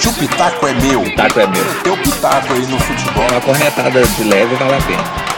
Se o pitaco é meu, Pitaco é meu. teu pitaco aí no futebol. Uma cornetada de leve vale a pena.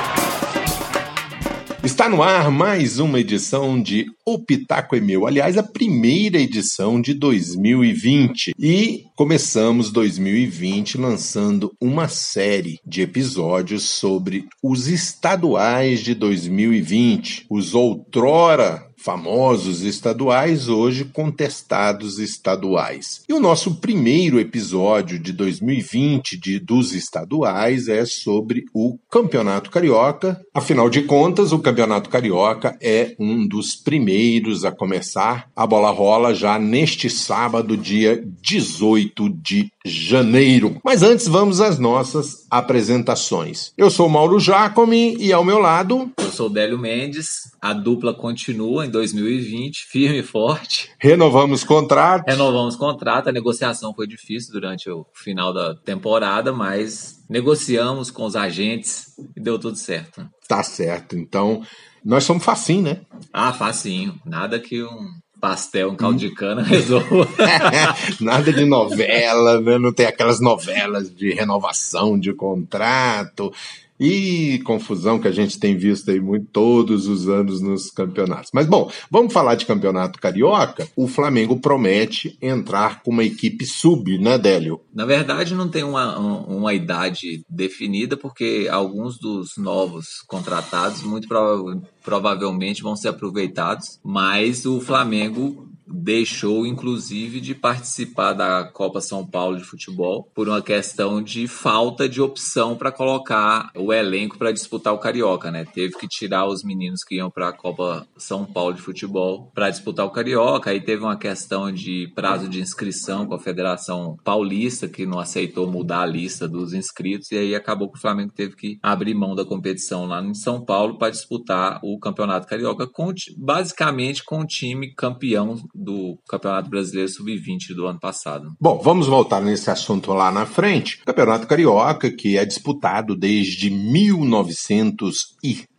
Está no ar mais uma edição de O Pitaco é Meu. Aliás, a primeira edição de 2020. E começamos 2020 lançando uma série de episódios sobre os estaduais de 2020. Os outrora famosos estaduais, hoje contestados estaduais. E o nosso primeiro episódio de 2020 de, dos estaduais é sobre o Campeonato Carioca. Afinal de contas, o Campeonato Carioca é um dos primeiros a começar. A bola rola já neste sábado, dia 18 de janeiro. Mas antes, vamos às nossas apresentações. Eu sou Mauro Jacome e ao meu lado Eu sou o Délio Mendes, a dupla continua em 2020, firme e forte. renovamos contrato. Renovamos o contrato, a negociação foi difícil durante o final da temporada, mas negociamos com os agentes e deu tudo certo. Tá certo. Então, nós somos facinho, né? Ah, facinho, nada que um pastel, um caldo de cana resolva. Nada de novela, né? Não tem aquelas novelas de renovação de contrato e confusão que a gente tem visto aí muito todos os anos nos campeonatos. Mas bom, vamos falar de campeonato carioca. O Flamengo promete entrar com uma equipe sub, né, Délio? Na verdade, não tem uma, um- uma idade definida, porque alguns dos novos contratados, muito prova- provavelmente, vão ser aproveitados, mas o Flamengo deixou, inclusive, de participar da Copa São Paulo de futebol por uma questão de falta de opção para colocar o elenco para disputar o Carioca, né? Teve que tirar os meninos que iam para a Copa São Paulo de futebol para disputar o Carioca. Aí teve uma questão de prazo de inscrição com a Federação Paulista, que não aceitou mudar a lista dos inscritos, e aí acabou que o Flamengo teve que abrir mão da competição lá em São Paulo para disputar o Campeonato Carioca, com, basicamente com o time campeão do Campeonato Brasileiro Sub-20 do ano passado. Bom, vamos voltar nesse assunto lá na frente. Campeonato Carioca, que é disputado desde 1906. E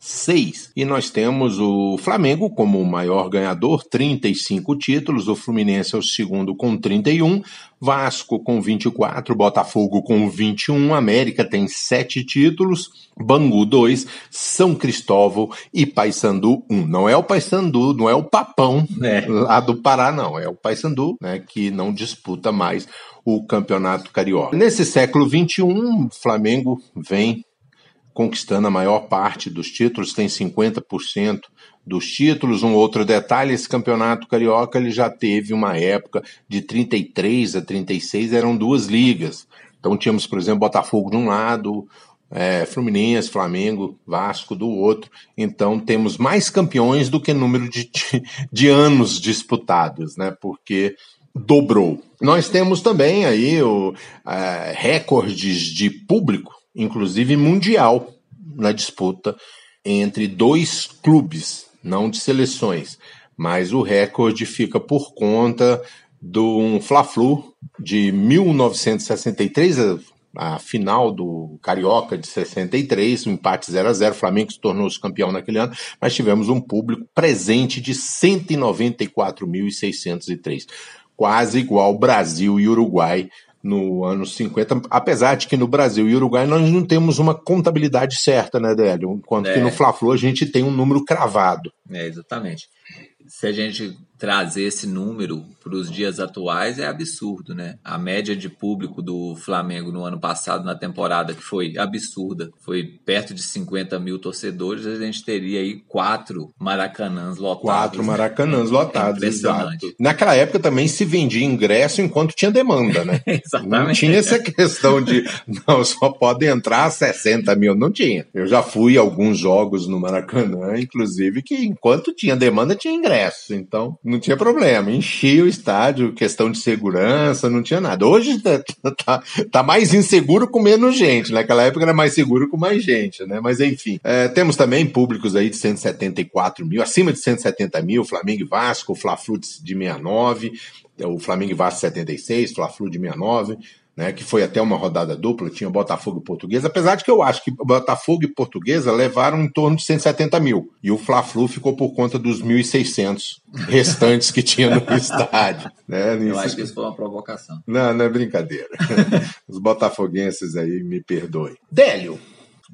nós temos o Flamengo como o maior ganhador, 35 títulos. O Fluminense é o segundo com 31. Vasco com 24, Botafogo com 21, América tem 7 títulos, Bangu 2, São Cristóvão e Paysandu 1. Não é o Paysandu, não é o Papão É. lá do Pará, não. É o Paysandu, né, que não disputa mais o Campeonato Carioca. Nesse século XXI, o Flamengo vem conquistando a maior parte dos títulos, tem 50% dos títulos. Um outro detalhe, esse campeonato carioca ele já teve uma época de 33 a 36, eram duas ligas. Então tínhamos, por exemplo, Botafogo de um lado, é, Fluminense, Flamengo, Vasco do outro. Então temos mais campeões do que número de, de, anos disputados, né? Porque dobrou. Nós temos também aí o, é, recordes de público, inclusive mundial, na disputa entre dois clubes, não de seleções, mas o recorde fica por conta do um Fla-Flu de 1963, a, final do Carioca de 63, um empate 0 a 0 o Flamengo se tornou-se campeão naquele ano, mas tivemos um público presente de 194.603, quase igual Brasil e Uruguai no ano 50, apesar de que no Brasil e Uruguai nós não temos uma contabilidade certa, né, Délio? Enquanto que É. no Fla-Flu a gente tem um número cravado. É, exatamente. Se a gente trazer esse número para os dias atuais, é absurdo, né? A média de público do Flamengo no ano passado, na temporada, que foi absurda, foi perto de 50 mil torcedores, a gente teria aí quatro maracanãs lotados. Quatro maracanãs lotados, Impressionante. exato. Naquela época também se vendia ingresso enquanto tinha demanda, né? Não Exatamente. tinha essa questão de não, só pode entrar 60 mil. Não tinha. Eu já fui a alguns jogos no Maracanã, inclusive, que enquanto tinha demanda, tinha ingresso. Então, não tinha problema. Enchia o estádio, questão de segurança, não tinha nada. Hoje tá, tá, tá mais inseguro com menos gente. Naquela época era mais seguro com mais gente, né? Mas enfim. É, temos também públicos aí de 174 mil, acima de 170 mil, Flamengo e Vasco, Fla-Flu de de 69, o Flamengo e Vasco 76, Fla-Flu de 69. Né, que foi até uma rodada dupla, tinha Botafogo e Portuguesa, apesar de que eu acho que Botafogo e Portuguesa levaram em torno de 170 mil, e o Fla-Flu ficou por conta dos 1.600 restantes que tinha no estádio. Né? Eu acho que isso foi uma provocação. Não, não é brincadeira. Os botafoguenses aí me perdoem. Délio,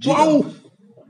qual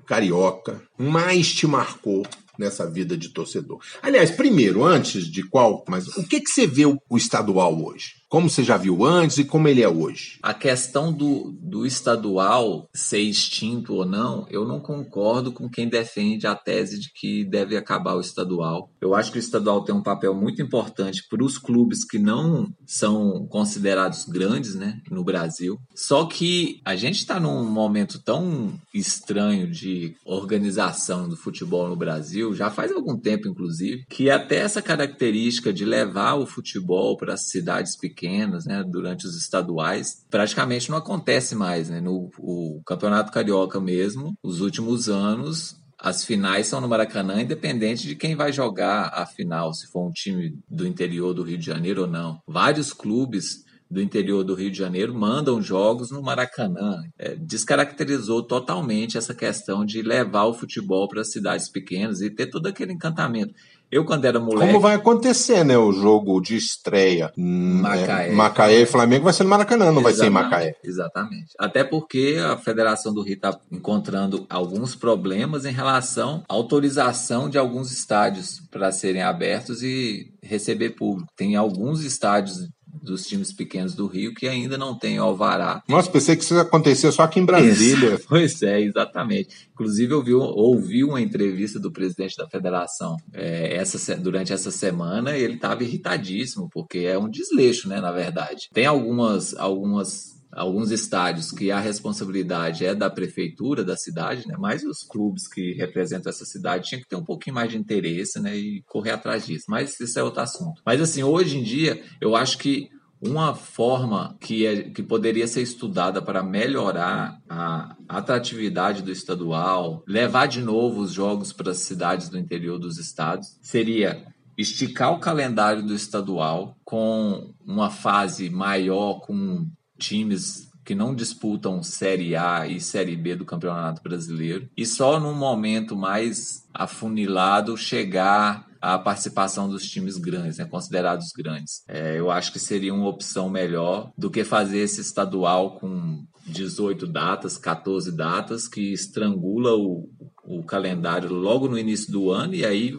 carioca mais te marcou nessa vida de torcedor? Aliás, primeiro, antes de qual, mas o que, que você vê o estadual hoje? Como você já viu antes e como ele é hoje? A questão do, do estadual ser extinto ou não, eu não concordo com quem defende a tese de que deve acabar o estadual. Eu acho que o estadual tem um papel muito importante para os clubes que não são considerados grandes né, no Brasil. Só que a gente está num momento tão estranho de organização do futebol no Brasil, já faz algum tempo, inclusive, que até essa característica de levar o futebol para as cidades pequenas pequenas, né, durante os estaduais, praticamente não acontece mais, né? No o Campeonato Carioca mesmo, os últimos anos, as finais são no Maracanã, independente de quem vai jogar a final, se for um time do interior do Rio de Janeiro ou não. Vários clubes do interior do Rio de Janeiro mandam jogos no Maracanã. É, descaracterizou totalmente essa questão de levar o futebol para as cidades pequenas e ter todo aquele encantamento. Eu, quando era moleque. Como vai acontecer, né? O jogo de estreia. Hum, Macaé. É, Macaé e Flamengo vai ser no Maracanã, não vai ser em Macaé. Exatamente. Até porque a Federação do Rio está encontrando alguns problemas em relação à autorização de alguns estádios para serem abertos e receber público. Tem alguns estádios dos times pequenos do Rio que ainda não tem alvará. Nossa, pensei que isso acontecia só aqui em Brasília. Isso, pois é, exatamente. Inclusive, eu vi, ouvi uma entrevista do presidente da federação é, essa, durante essa semana e ele estava irritadíssimo, porque é um desleixo, né, na verdade. Tem algumas, algumas alguns estádios que a responsabilidade é da prefeitura da cidade, né? Mas os clubes que representam essa cidade tinham que ter um pouquinho mais de interesse, né? E correr atrás disso. Mas isso é outro assunto. Mas assim, hoje em dia, eu acho que uma forma que, é, que poderia ser estudada para melhorar a atratividade do estadual, levar de novo os jogos para as cidades do interior dos estados, seria esticar o calendário do estadual com uma fase maior, com times que não disputam Série A e Série B do Campeonato Brasileiro, e só num momento mais afunilado chegar a participação dos times grandes, né, considerados grandes. É, eu acho que seria uma opção melhor do que fazer esse estadual com 18 datas, 14 datas, que estrangula o, o calendário logo no início do ano e aí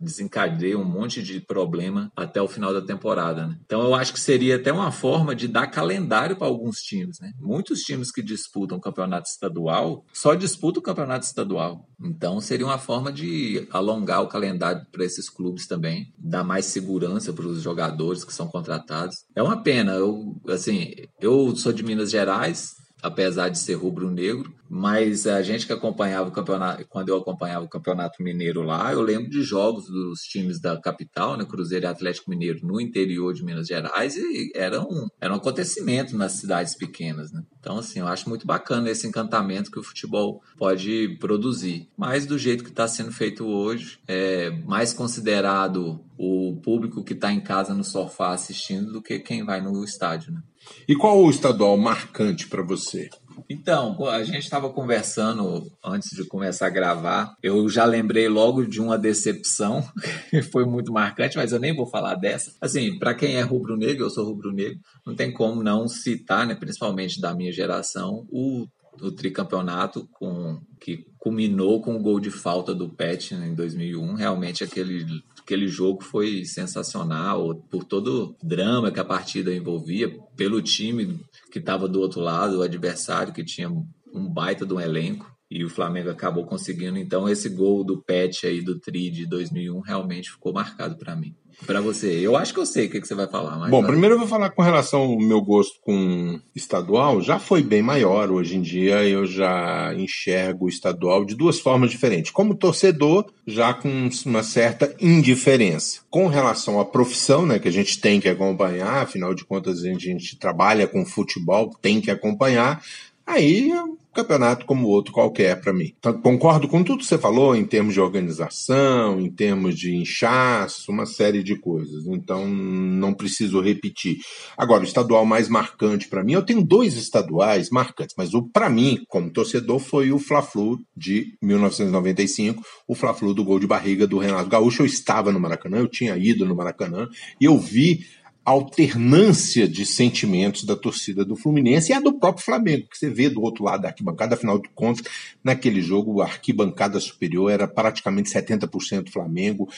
desencadeia um monte de problema até o final da temporada. Né? Então eu acho que seria até uma forma de dar calendário para alguns times. Né? Muitos times que disputam o campeonato estadual só disputam o campeonato estadual. Então seria uma forma de alongar o calendário para esses clubes também, dar mais segurança para os jogadores que são contratados. É uma pena. Eu, assim, eu sou de Minas Gerais, apesar de ser rubro-negro, mas a gente que acompanhava o campeonato, quando eu acompanhava o campeonato mineiro lá, eu lembro de jogos dos times da capital, né, Cruzeiro e Atlético Mineiro, no interior de Minas Gerais, e era um, era um acontecimento nas cidades pequenas, né? Então, assim, eu acho muito bacana esse encantamento que o futebol pode produzir. Mas do jeito que está sendo feito hoje, é mais considerado o público que está em casa no sofá assistindo do que quem vai no estádio, né? E qual o estadual marcante para você? Então, a gente estava conversando antes de começar a gravar. Eu já lembrei logo de uma decepção que foi muito marcante, mas eu nem vou falar dessa. Assim, para quem é rubro-negro, eu sou rubro-negro, não tem como não citar, né, principalmente da minha geração, o, o tricampeonato com que culminou com o gol de falta do Pet né, em 2001. Realmente aquele aquele jogo foi sensacional por todo o drama que a partida envolvia, pelo time que estava do outro lado, o adversário que tinha um baita de um elenco. E o Flamengo acabou conseguindo. Então, esse gol do Pet aí do Tri de 2001 realmente ficou marcado para mim para você? Eu acho que eu sei o que, que você vai falar. Mas Bom, primeiro eu vou falar com relação ao meu gosto com estadual. Já foi bem maior. Hoje em dia eu já enxergo o estadual de duas formas diferentes. Como torcedor, já com uma certa indiferença. Com relação à profissão, né, que a gente tem que acompanhar, afinal de contas a gente, a gente trabalha com futebol, tem que acompanhar aí campeonato como outro qualquer para mim. Então, concordo com tudo que você falou em termos de organização, em termos de inchaço, uma série de coisas. Então, não preciso repetir. Agora, o estadual mais marcante para mim, eu tenho dois estaduais marcantes, mas o para mim, como torcedor, foi o Fla-Flu de 1995, o Fla-Flu do gol de barriga do Renato Gaúcho. Eu estava no Maracanã, eu tinha ido no Maracanã e eu vi alternância de sentimentos da torcida do Fluminense e a do próprio Flamengo, que você vê do outro lado da arquibancada, afinal de contas, naquele jogo a arquibancada superior era praticamente 70% Flamengo,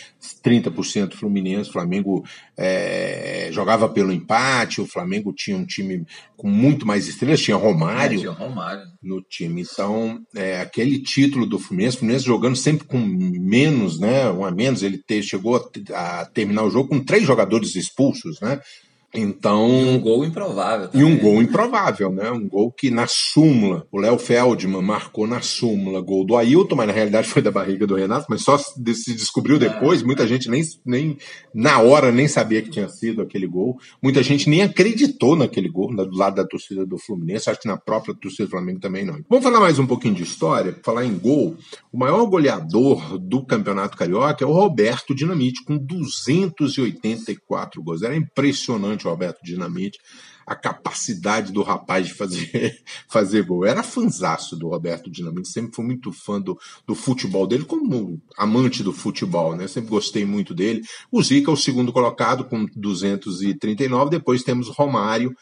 30% Fluminense, o Flamengo é, jogava pelo empate, o Flamengo tinha um time com muito mais estrelas, tinha Romário, é, tinha Romário. no time, então é, aquele título do Fluminense, o Fluminense jogando sempre com menos, né, um a menos, ele te, chegou a, a terminar o jogo com três jogadores expulsos, né, time então. E um gol improvável. Também. E um gol improvável, né? Um gol que na súmula, o Léo Feldman marcou na súmula gol do Ailton, mas na realidade foi da barriga do Renato, mas só se descobriu é. depois. É. Muita gente nem, nem na hora nem sabia que tinha sido aquele gol. Muita gente nem acreditou naquele gol, do lado da torcida do Fluminense. Acho que na própria torcida do Flamengo também não. Vamos falar mais um pouquinho de história, falar em gol. O maior goleador do Campeonato Carioca é o Roberto Dinamite, com 284 gols. Era impressionante impressionante o Alberto Dinamite, a capacidade do rapaz de fazer, fazer gol. Era fanzaço do Roberto Dinamite, sempre fui muito fã do, do futebol dele, como amante do futebol, né? Sempre gostei muito dele. O Zica, o segundo colocado, com 239. Depois temos Romário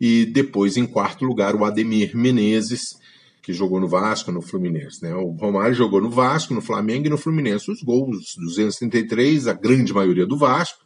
e depois, em quarto lugar, o Ademir Menezes que jogou no Vasco, no Fluminense. Né? O Romário jogou no Vasco, no Flamengo e no Fluminense. Os gols, 233, a grande maioria do Vasco,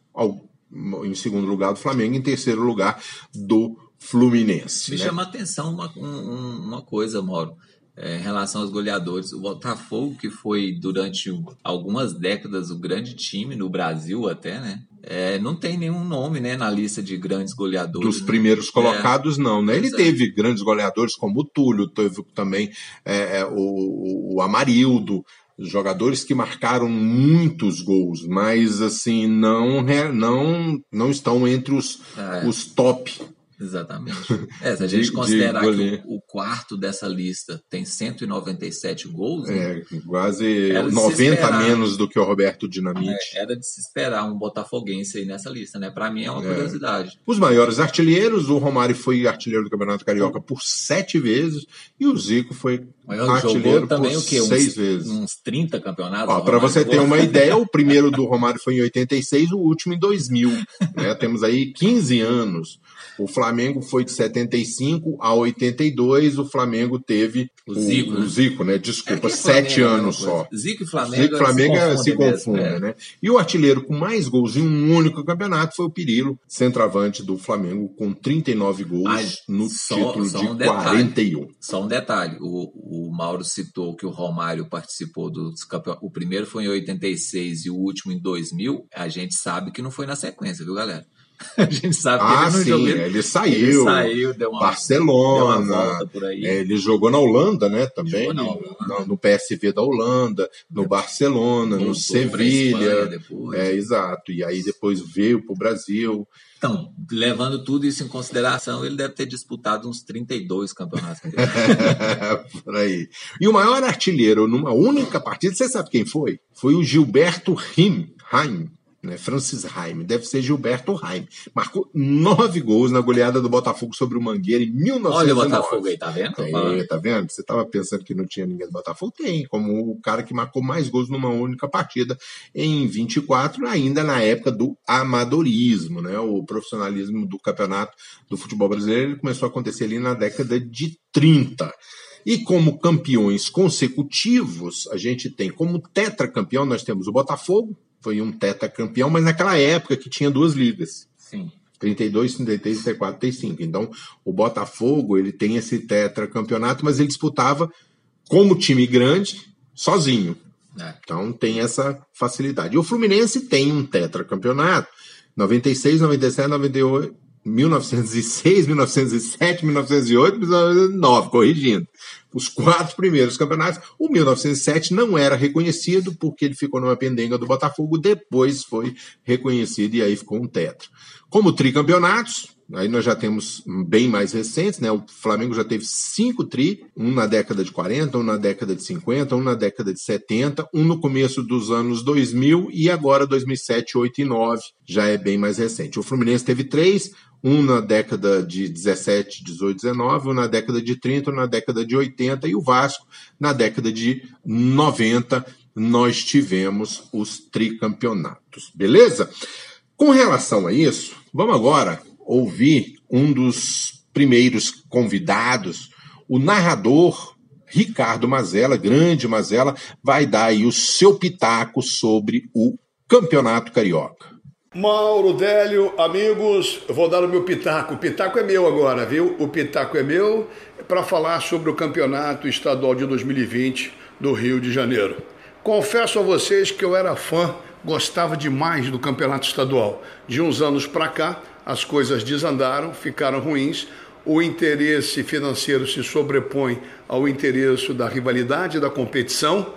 em segundo lugar do Flamengo, em terceiro lugar do Fluminense. Me né? chama a atenção uma, um, uma coisa, Mauro, é, em relação aos goleadores. O Botafogo, que foi durante algumas décadas o grande time no Brasil até, né? É, não tem nenhum nome né, na lista de grandes goleadores. Dos né? primeiros colocados, é. não. Né? Ele teve grandes goleadores como o Túlio, teve também é, é o, o Amarildo, jogadores que marcaram muitos gols, mas assim não não não estão entre os, é. os top Exatamente. É, se a gente de, considerar de que o, o, quarto dessa lista tem 197 gols. É, né? quase 90 menos do que o Roberto Dinamite. É, era de se esperar um botafoguense aí nessa lista, né? Para mim é uma é. curiosidade. Os maiores artilheiros, o Romário foi artilheiro do Campeonato Carioca por sete vezes e o Zico foi artilheiro também por o quê? seis uns, vezes. Uns 30 campeonatos. Para você ter uma ideia, o primeiro do Romário foi em 86, o último em 2000. Né? Temos aí 15 anos. O Flamengo foi de 75 a 82, o Flamengo teve o Zico, o, né? Zico né? Desculpa, é sete é anos só. Zico e Flamengo, Zico e Flamengo se, se confundem, é. né? E o artilheiro com mais gols em um único campeonato foi o Pirilo, centroavante do Flamengo, com 39 gols ah, no só, título só um de detalhe, 41. Só um detalhe, o, o Mauro citou que o Romário participou dos campeonatos. O primeiro foi em 86 e o último em 2000. A gente sabe que não foi na sequência, viu, galera? A gente sabe que ah, ele sim, ele saiu. Ele saiu, deu uma, Barcelona. Deu uma por aí. É, ele jogou na Holanda, né? Também. No, no, PSV da Holanda, no Barcelona, Voltou no Sevilha. É, exato. E aí depois veio para o Brasil. Então, levando tudo isso em consideração, ele deve ter disputado uns 32 campeonatos. por aí. E o maior artilheiro numa única partida, você sabe quem foi? Foi o Gilberto Rim, Heim, né? Francis Raime, deve ser Gilberto Raime. Marcou nove gols na goleada do Botafogo sobre o Mangueira em 1909. Olha o Botafogo aí, tá vendo? Tá vendo? Você estava pensando que não tinha ninguém do Botafogo? Tem, como o cara que marcou mais gols numa única partida em 24, ainda na época do amadorismo, né? O profissionalismo do campeonato do futebol brasileiro começou a acontecer ali na década de 30. E como campeões consecutivos, a gente tem como tetracampeão, nós temos o Botafogo, foi um tetracampeão, mas naquela época que tinha duas ligas. Sim. 32, 33, 34, 35. Então, o Botafogo, ele tem esse tetracampeonato, mas ele disputava como time grande, sozinho. É. Então, tem essa facilidade. E o Fluminense tem um tetracampeonato, 96, 97, 98, 1906, 1907, 1908, 1909, corrigindo. os quatro primeiros campeonatos. O 1907 não era reconhecido porque ele ficou numa pendenga do Botafogo, depois foi reconhecido e aí ficou um tetra. Como tricampeonatos, Aí nós já temos bem mais recentes, né? O Flamengo já teve cinco tri, um na década de 40, um na década de 50, um na década de 70, um no começo dos anos 2000 e agora 2007, 8 e 9, já é bem mais recente. O Fluminense teve três, um na década de 17, 18, 19, um na década de 30, um na década de 80 e o Vasco na década de 90 nós tivemos os tricampeonatos, beleza? Com relação a isso, vamos agora ouvir um dos primeiros convidados, o narrador Ricardo Mazella, grande Mazella, vai dar aí o seu pitaco sobre o Campeonato Carioca. Mauro, Délio, amigos, vou dar o meu pitaco. O pitaco é meu agora, viu? O pitaco é meu para falar sobre o Campeonato Estadual de 2020 do Rio de Janeiro. Confesso a vocês que eu era fã, gostava demais do Campeonato Estadual. De uns anos para cá, as coisas desandaram, ficaram ruins, o interesse financeiro se sobrepõe ao interesse da rivalidade, da competição,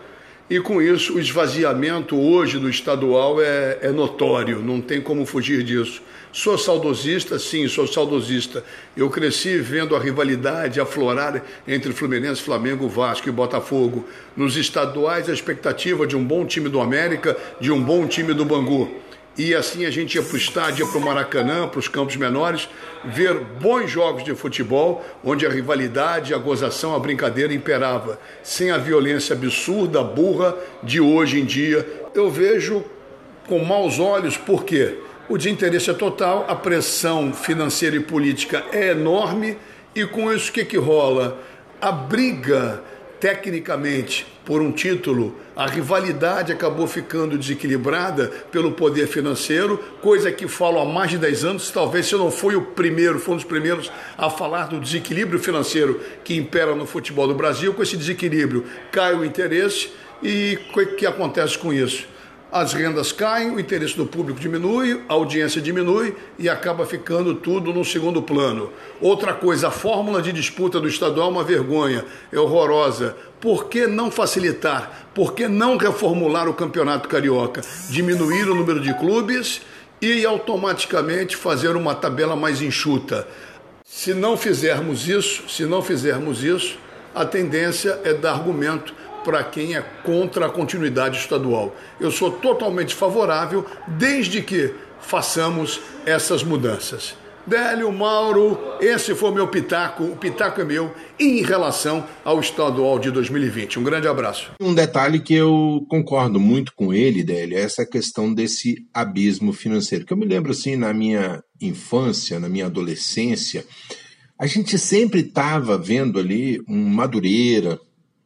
e com isso o esvaziamento hoje do estadual é, é notório, não tem como fugir disso. Sou saudosista, sim, sou saudosista. Eu cresci vendo a rivalidade aflorar entre Fluminense, Flamengo, Vasco e Botafogo. Nos estaduais, a expectativa de um bom time do América, de um bom time do Bangu. E assim a gente ia para o estádio, para o Maracanã, para os campos menores, ver bons jogos de futebol, onde a rivalidade, a gozação, a brincadeira imperava, sem a violência absurda, burra de hoje em dia. Eu vejo com maus olhos, por quê? O desinteresse é total, a pressão financeira e política é enorme, e com isso o que, que rola? A briga tecnicamente por um título, a rivalidade acabou ficando desequilibrada pelo poder financeiro, coisa que falo há mais de 10 anos, talvez se eu não fui o primeiro, foi um dos primeiros a falar do desequilíbrio financeiro que impera no futebol do Brasil. Com esse desequilíbrio cai o interesse e o que acontece com isso? As rendas caem, o interesse do público diminui, a audiência diminui e acaba ficando tudo no segundo plano. Outra coisa, a fórmula de disputa do estadual é uma vergonha, é horrorosa. Por que não facilitar? Por que não reformular o campeonato carioca? Diminuir o número de clubes e automaticamente fazer uma tabela mais enxuta. Se não fizermos isso, se não fizermos isso, a tendência é dar argumento para quem é contra a continuidade estadual. Eu sou totalmente favorável, desde que façamos essas mudanças. Délio, Mauro, esse foi meu pitaco, o pitaco é meu, em relação ao estadual de 2020. Um grande abraço. Um detalhe que eu concordo muito com ele, Délio, é essa questão desse abismo financeiro. Que eu me lembro assim, na minha infância, na minha adolescência, a gente sempre estava vendo ali um Madureira,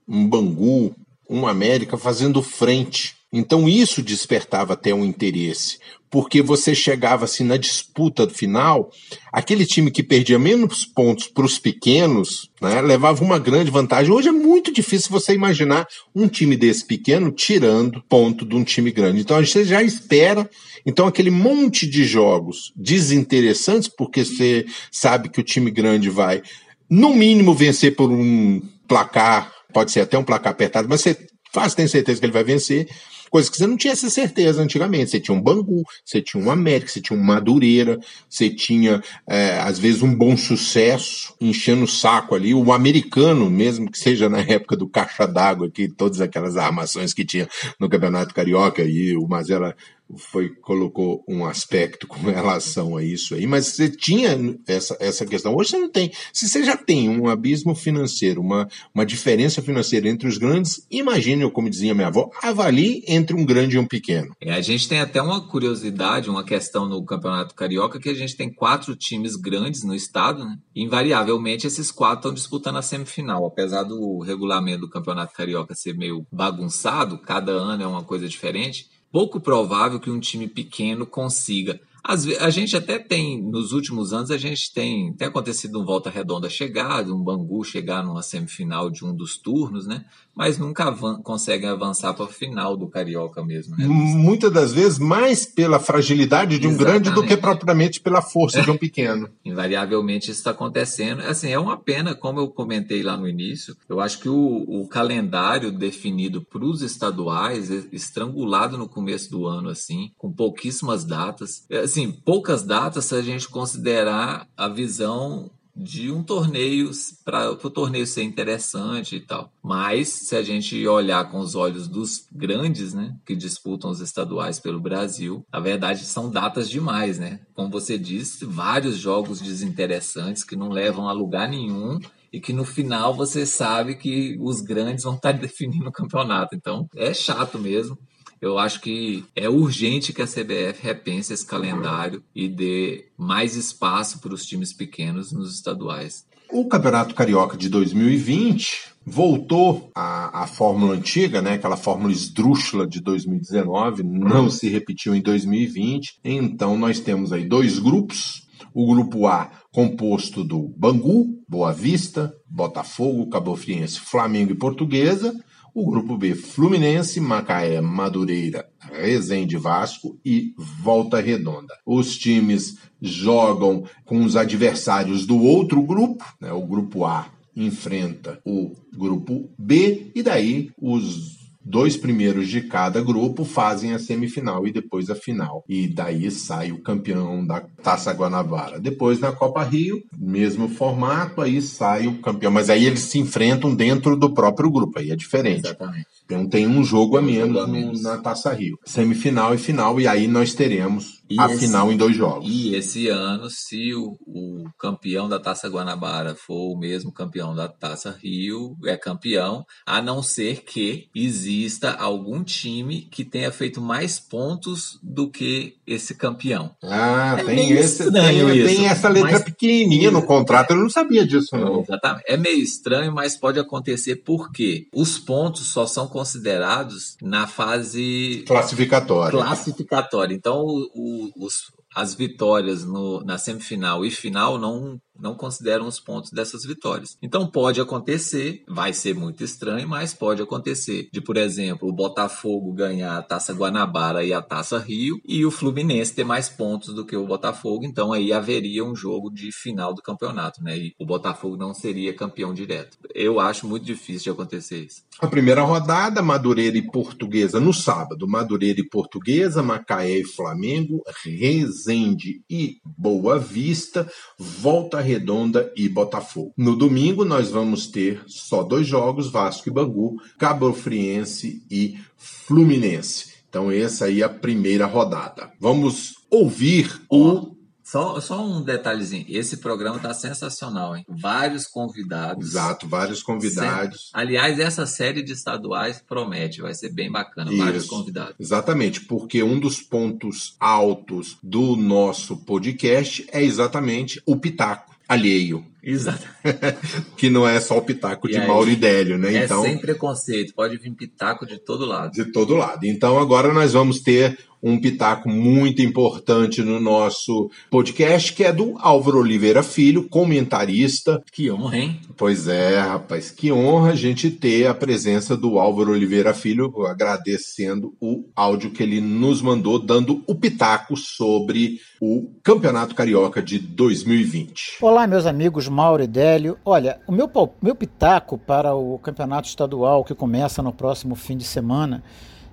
um Bangu, um América fazendo frente. Então isso despertava até um interesse, porque você chegava assim na disputa do final, aquele time que perdia menos pontos para os pequenos, né, levava uma grande vantagem. Hoje é muito difícil você imaginar um time desse pequeno tirando ponto de um time grande. Então a gente já espera, então aquele monte de jogos desinteressantes, porque você sabe que o time grande vai no mínimo vencer por um placar pode ser até um placar apertado, mas você faz, tem certeza que ele vai vencer. Coisa que você não tinha essa certeza antigamente. Você tinha um Bangu, você tinha um América, você tinha um Madureira, você tinha, é, às vezes, um bom sucesso, enchendo o saco ali. O americano, mesmo que seja na época do caixa d'água, que todas aquelas armações que tinha no Campeonato Carioca, e o Mazela foi colocou um aspecto com relação a isso aí, mas você tinha essa, essa questão. Hoje você não tem. Se você já tem um abismo financeiro, uma, uma diferença financeira entre os grandes, imagine, como dizia minha avó, avalie entre um grande e um pequeno. É, a gente tem até uma curiosidade, uma questão no Campeonato Carioca, que a gente tem quatro times grandes no estado, né? Invariavelmente esses quatro estão disputando a semifinal. Apesar do regulamento do Campeonato Carioca ser meio bagunçado, cada ano é uma coisa diferente pouco provável que um time pequeno consiga. a gente até tem, nos últimos anos, a gente tem, tem acontecido um Volta Redonda chegar, um Bangu chegar numa semifinal de um dos turnos, né? Mas nunca avan conseguem avançar para o final do Carioca mesmo. Né? Muitas das vezes mais pela fragilidade de um Exatamente. grande do que propriamente pela força de um pequeno. Invariavelmente isso está acontecendo. Assim, é uma pena, como eu comentei lá no início, eu acho que o, o calendário definido para os estaduais, estrangulado no começo do ano, assim, com pouquíssimas datas. Assim, poucas datas se a gente considerar a visão de um torneio para o torneio ser interessante e tal. Mas se a gente olhar com os olhos dos grandes, né, que disputam os estaduais pelo Brasil, na verdade são datas demais, né? Como você disse, vários jogos desinteressantes que não levam a lugar nenhum e que no final você sabe que os grandes vão estar definindo o campeonato. Então é chato mesmo. Eu acho que é urgente que a CBF repense esse calendário e dê mais espaço para os times pequenos nos estaduais. O Campeonato Carioca de 2020 voltou à, à fórmula antiga, né, aquela fórmula esdrúxula de 2019, não se repetiu em 2020. Então nós temos aí dois grupos. O grupo A composto do Bangu, Boa Vista, Botafogo, Cabo Friense, Flamengo e Portuguesa. O grupo B, Fluminense, Macaé, Madureira, Resende Vasco e Volta Redonda. Os times jogam com os adversários do outro grupo, né? o grupo A enfrenta o grupo B, e daí os dois primeiros de cada grupo fazem a semifinal e depois a final. E daí sai o campeão da Taça Guanabara. Depois na Copa Rio, mesmo formato, aí sai o campeão. Mas aí eles se enfrentam dentro do próprio grupo, aí é diferente. Exatamente. Então tem um jogo a menos, a menos. No, na Taça Rio. Semifinal e final, e aí nós teremos e a esse, final em dois jogos. E esse ano, se o, o, campeão da Taça Guanabara for o mesmo campeão da Taça Rio, é campeão, a não ser que exista algum time que tenha feito mais pontos do que esse campeão. Ah, é tem, esse, tem, isso, tem essa letra mas, pequenininha no contrato, eu não sabia disso não. Exatamente. É meio estranho, mas pode acontecer porque os pontos só são considerados na fase classificatória. Classificatória. Então, o, os, as vitórias no, na semifinal e final não, não consideram os pontos dessas vitórias. Então pode acontecer, vai ser muito estranho, mas pode acontecer de, por exemplo, o Botafogo ganhar a Taça Guanabara e a Taça Rio e o Fluminense ter mais pontos do que o Botafogo, então aí haveria um jogo de final do campeonato, né? E o Botafogo não seria campeão direto. Eu acho muito difícil de acontecer isso. A primeira rodada, Madureira e Portuguesa no sábado, Madureira e Portuguesa, Macaé e Flamengo, Resende e Boa Vista, Volta Redonda e Botafogo. No domingo nós vamos ter só dois jogos, Vasco e Bangu, Cabo Friense e Fluminense. Então essa aí é a primeira rodada. Vamos ouvir o só, só um detalhezinho. Esse programa está sensacional, hein? Vários convidados. Exato, vários convidados. Aliás, essa série de estaduais promete, vai ser bem bacana. Isso, vários convidados. Exatamente, porque um dos pontos altos do nosso podcast é exatamente o pitaco alheio. Exato. que não é só o pitaco de Mauridélio, né? É então, sem preconceito, pode vir pitaco de todo lado. De todo lado. Então agora nós vamos ter um pitaco muito importante no nosso podcast, que é do Álvaro Oliveira Filho, comentarista. Que honra, hein? Pois é, rapaz, que honra a gente ter a presença do Álvaro Oliveira Filho, agradecendo o áudio que ele nos mandou, dando o pitaco sobre o Campeonato Carioca de 2020. Olá, meus amigos Mauro e Délio. Olha, o meu, meu pitaco para o Campeonato Estadual que começa no próximo fim de semana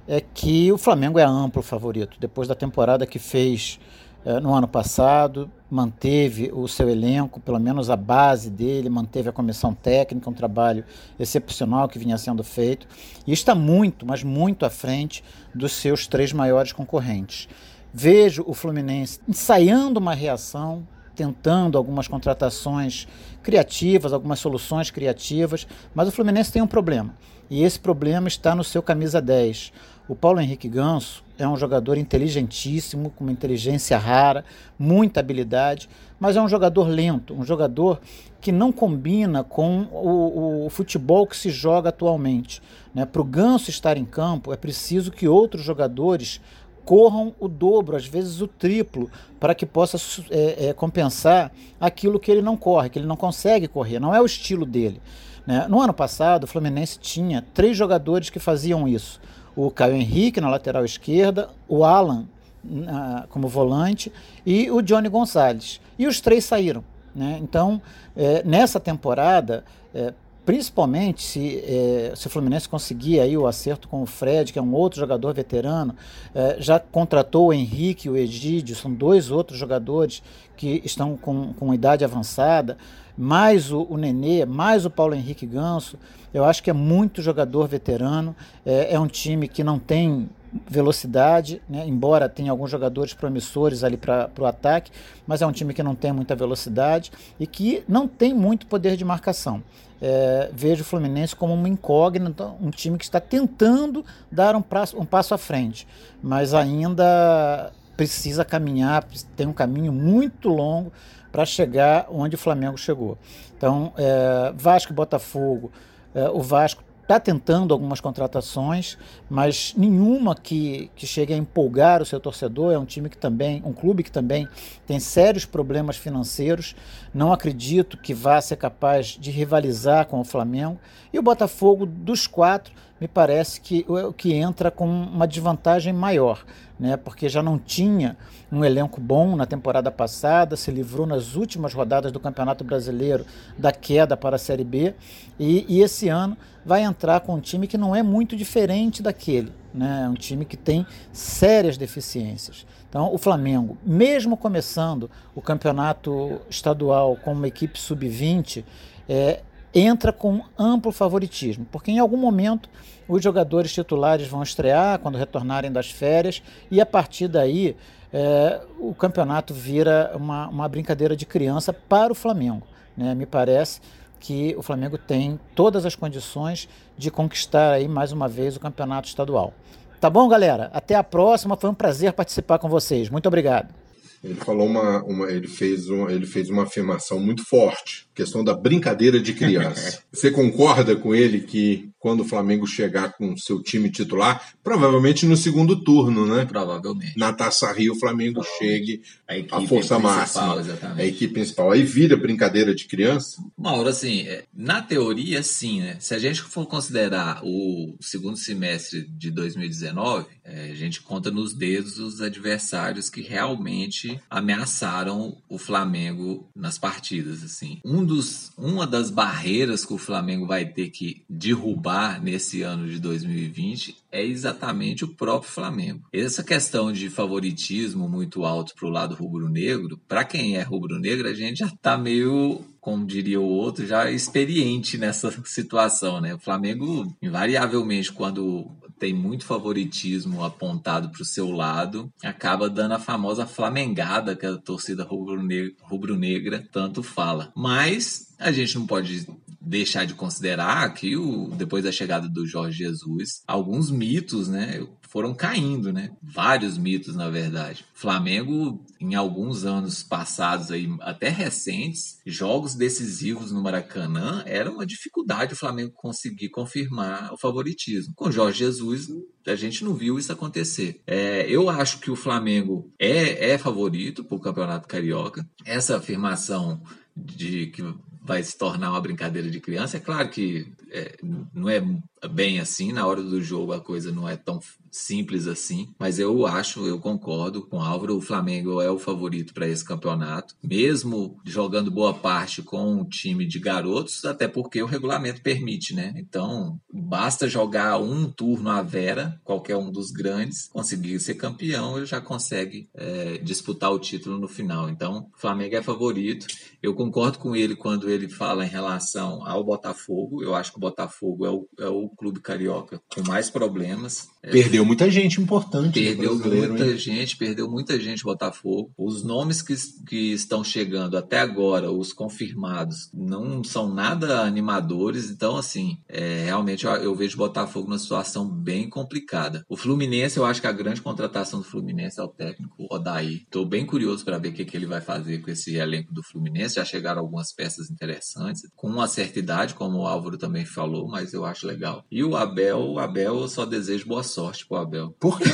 é que o Flamengo é amplo favorito. Depois da temporada que fez é, no ano passado, manteve o seu elenco, pelo menos a base dele, manteve a comissão técnica, um trabalho excepcional que vinha sendo feito, e está muito, mas muito à frente dos seus três maiores concorrentes. Vejo o Fluminense ensaiando uma reação, tentando algumas contratações criativas, algumas soluções criativas, mas o Fluminense tem um problema. E esse problema está no seu camisa 10. O Paulo Henrique Ganso é um jogador inteligentíssimo, com uma inteligência rara, muita habilidade, mas é um jogador lento, um jogador que não combina com o, o futebol que se joga atualmente. Né? Para o Ganso estar em campo, é preciso que outros jogadores corram o dobro, às vezes o triplo, para que possa é, é, compensar aquilo que ele não corre, que ele não consegue correr. Não é o estilo dele. Né? No ano passado, o Fluminense tinha três jogadores que faziam isso: o Caio Henrique na lateral esquerda, o Alan na, como volante e o Johnny Gonçalves. E os três saíram. Né? Então, é, nessa temporada, é, principalmente se, é, se o Fluminense conseguir aí o acerto com o Fred, que é um outro jogador veterano, é, já contratou o Henrique e o Egídio, são dois outros jogadores que estão com, com idade avançada, mais o, o Nenê, mais o Paulo Henrique Ganso, eu acho que é muito jogador veterano, é, é um time que não tem velocidade, né? embora tenha alguns jogadores promissores ali para o ataque, mas é um time que não tem muita velocidade e que não tem muito poder de marcação. É, vejo o Fluminense como uma incógnita, um time que está tentando dar um, prazo, um passo à frente, mas ainda precisa caminhar, tem um caminho muito longo para chegar onde o Flamengo chegou. Então, é, Vasco e Botafogo, é, o Vasco está tentando algumas contratações, mas nenhuma que, que chegue a empolgar o seu torcedor. É um time que também, um clube que também tem sérios problemas financeiros. Não acredito que vá ser capaz de rivalizar com o Flamengo. E o Botafogo, dos quatro, me parece que o que entra com uma desvantagem maior, né? Porque já não tinha um elenco bom na temporada passada, se livrou nas últimas rodadas do Campeonato Brasileiro da queda para a Série B e, e esse ano vai entrar com um time que não é muito diferente daquele, né? É um time que tem sérias deficiências. Então, o Flamengo, mesmo começando o campeonato estadual com uma equipe sub-20, é, entra com amplo favoritismo, porque em algum momento os jogadores titulares vão estrear quando retornarem das férias e a partir daí é, o campeonato vira uma, uma brincadeira de criança para o Flamengo. Né? Me parece que o Flamengo tem todas as condições de conquistar aí mais uma vez o campeonato estadual. Tá bom, galera? Até a próxima. Foi um prazer participar com vocês. Muito obrigado. Ele falou uma, uma ele fez uma, ele fez uma afirmação muito forte, questão da brincadeira de criança. Você concorda com ele que quando o Flamengo chegar com seu time titular, provavelmente no segundo turno, né? Provavelmente. Na Taça Rio o Flamengo chegue a, a força máxima, exatamente. a equipe principal. Aí vira brincadeira de criança? Mauro, assim, é, na teoria sim, né? Se a gente for considerar o segundo semestre de 2019, é, a gente conta nos dedos os adversários que realmente ameaçaram o Flamengo nas partidas. Assim. Um dos, uma das barreiras que o Flamengo vai ter que derrubar nesse ano de 2020 é exatamente o próprio Flamengo. Essa questão de favoritismo muito alto para o lado rubro-negro, para quem é rubro-negro, a gente já está meio como diria o outro, já experiente nessa situação, né? O Flamengo, invariavelmente, quando tem muito favoritismo apontado para o seu lado, acaba dando a famosa flamengada que a torcida rubro-negra tanto fala. Mas a gente não pode deixar de considerar que o, depois da chegada do Jorge Jesus, alguns mitos, né, foram caindo, né? Vários mitos, na verdade. Flamengo, em alguns anos passados aí, até recentes, jogos decisivos no Maracanã era uma dificuldade o Flamengo conseguir confirmar o favoritismo. Com Jorge Jesus, a gente não viu isso acontecer. É, eu acho que o Flamengo é, é favorito para o Campeonato Carioca. Essa afirmação de que vai se tornar uma brincadeira de criança. É claro que é, não é bem assim, na hora do jogo a coisa não é tão simples assim, mas eu acho, eu concordo com o Álvaro, o Flamengo é o favorito para esse campeonato, mesmo jogando boa parte com um time de garotos, até porque o regulamento permite, né? Então, basta jogar um turno à vera, qualquer um dos grandes, conseguir ser campeão, ele já consegue é, disputar o título no final. Então, o Flamengo é favorito. Eu concordo com ele quando ele fala em relação ao Botafogo, eu acho que o Botafogo é o, é o clube carioca com mais problemas. Perdeu muita gente importante. Perdeu muita hein? gente, perdeu muita gente Botafogo. Os nomes que, que estão chegando até agora, os confirmados, não são nada animadores. Então, assim, é, realmente eu, eu vejo Botafogo numa situação bem complicada. O Fluminense, eu acho que a grande contratação do Fluminense é o técnico Odaí. Estou bem curioso para ver o que, que ele vai fazer com esse elenco do Fluminense. Já chegaram algumas peças interessantes, com uma certa idade, como o Álvaro também falou, mas eu acho legal. E o Abel, o Abel, eu só desejo boa sorte pro Abel. Por quê?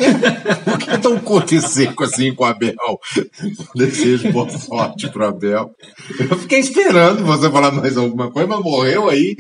Por que tão curto e seco assim com o Abel? Desejo boa sorte pro Abel. Eu fiquei esperando você falar mais alguma coisa, mas morreu aí.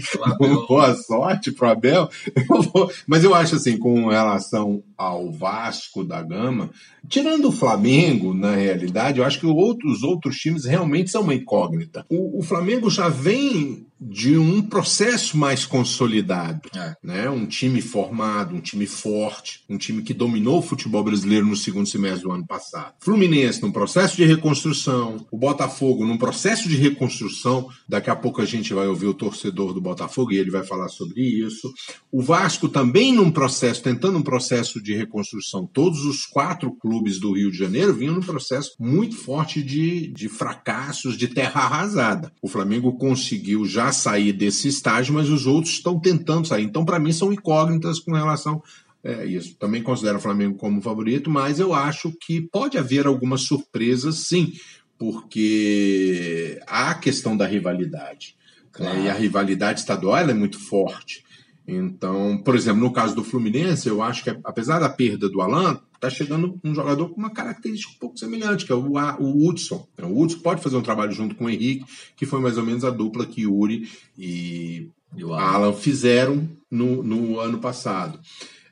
Boa sorte pro Abel. Eu vou... Mas eu acho assim, com relação ao Vasco da Gama, tirando o Flamengo, na realidade, eu acho que outros, outros times realmente são uma incógnita. O, o Flamengo já vem de um processo mais consolidado, é. né? Um time formado, um time forte, um time que dominou o futebol brasileiro no segundo semestre do ano passado. Fluminense num processo de reconstrução, o Botafogo num processo de reconstrução. Daqui a pouco a gente vai ouvir o torcedor do Botafogo e ele vai falar sobre isso. O Vasco também num processo, tentando um processo de reconstrução. Todos os quatro clubes do Rio de Janeiro vinham num processo muito forte de, de fracassos, de terra arrasada. O Flamengo conseguiu já sair desse estágio, mas os outros estão tentando sair. Então, para mim, são incógnitas com relação é isso. Também considero o Flamengo como favorito, mas eu acho que pode haver algumas surpresas, sim, porque há a questão da rivalidade. Claro. Né? E a rivalidade estadual é muito forte. Então, por exemplo, no caso do Fluminense, eu acho que apesar da perda do Alan, está chegando um jogador com uma característica um pouco semelhante, que é o, o Hudson. O Hudson pode fazer um trabalho junto com o Henrique, que foi mais ou menos a dupla que Yuri e, e o Alan fizeram no, no ano passado.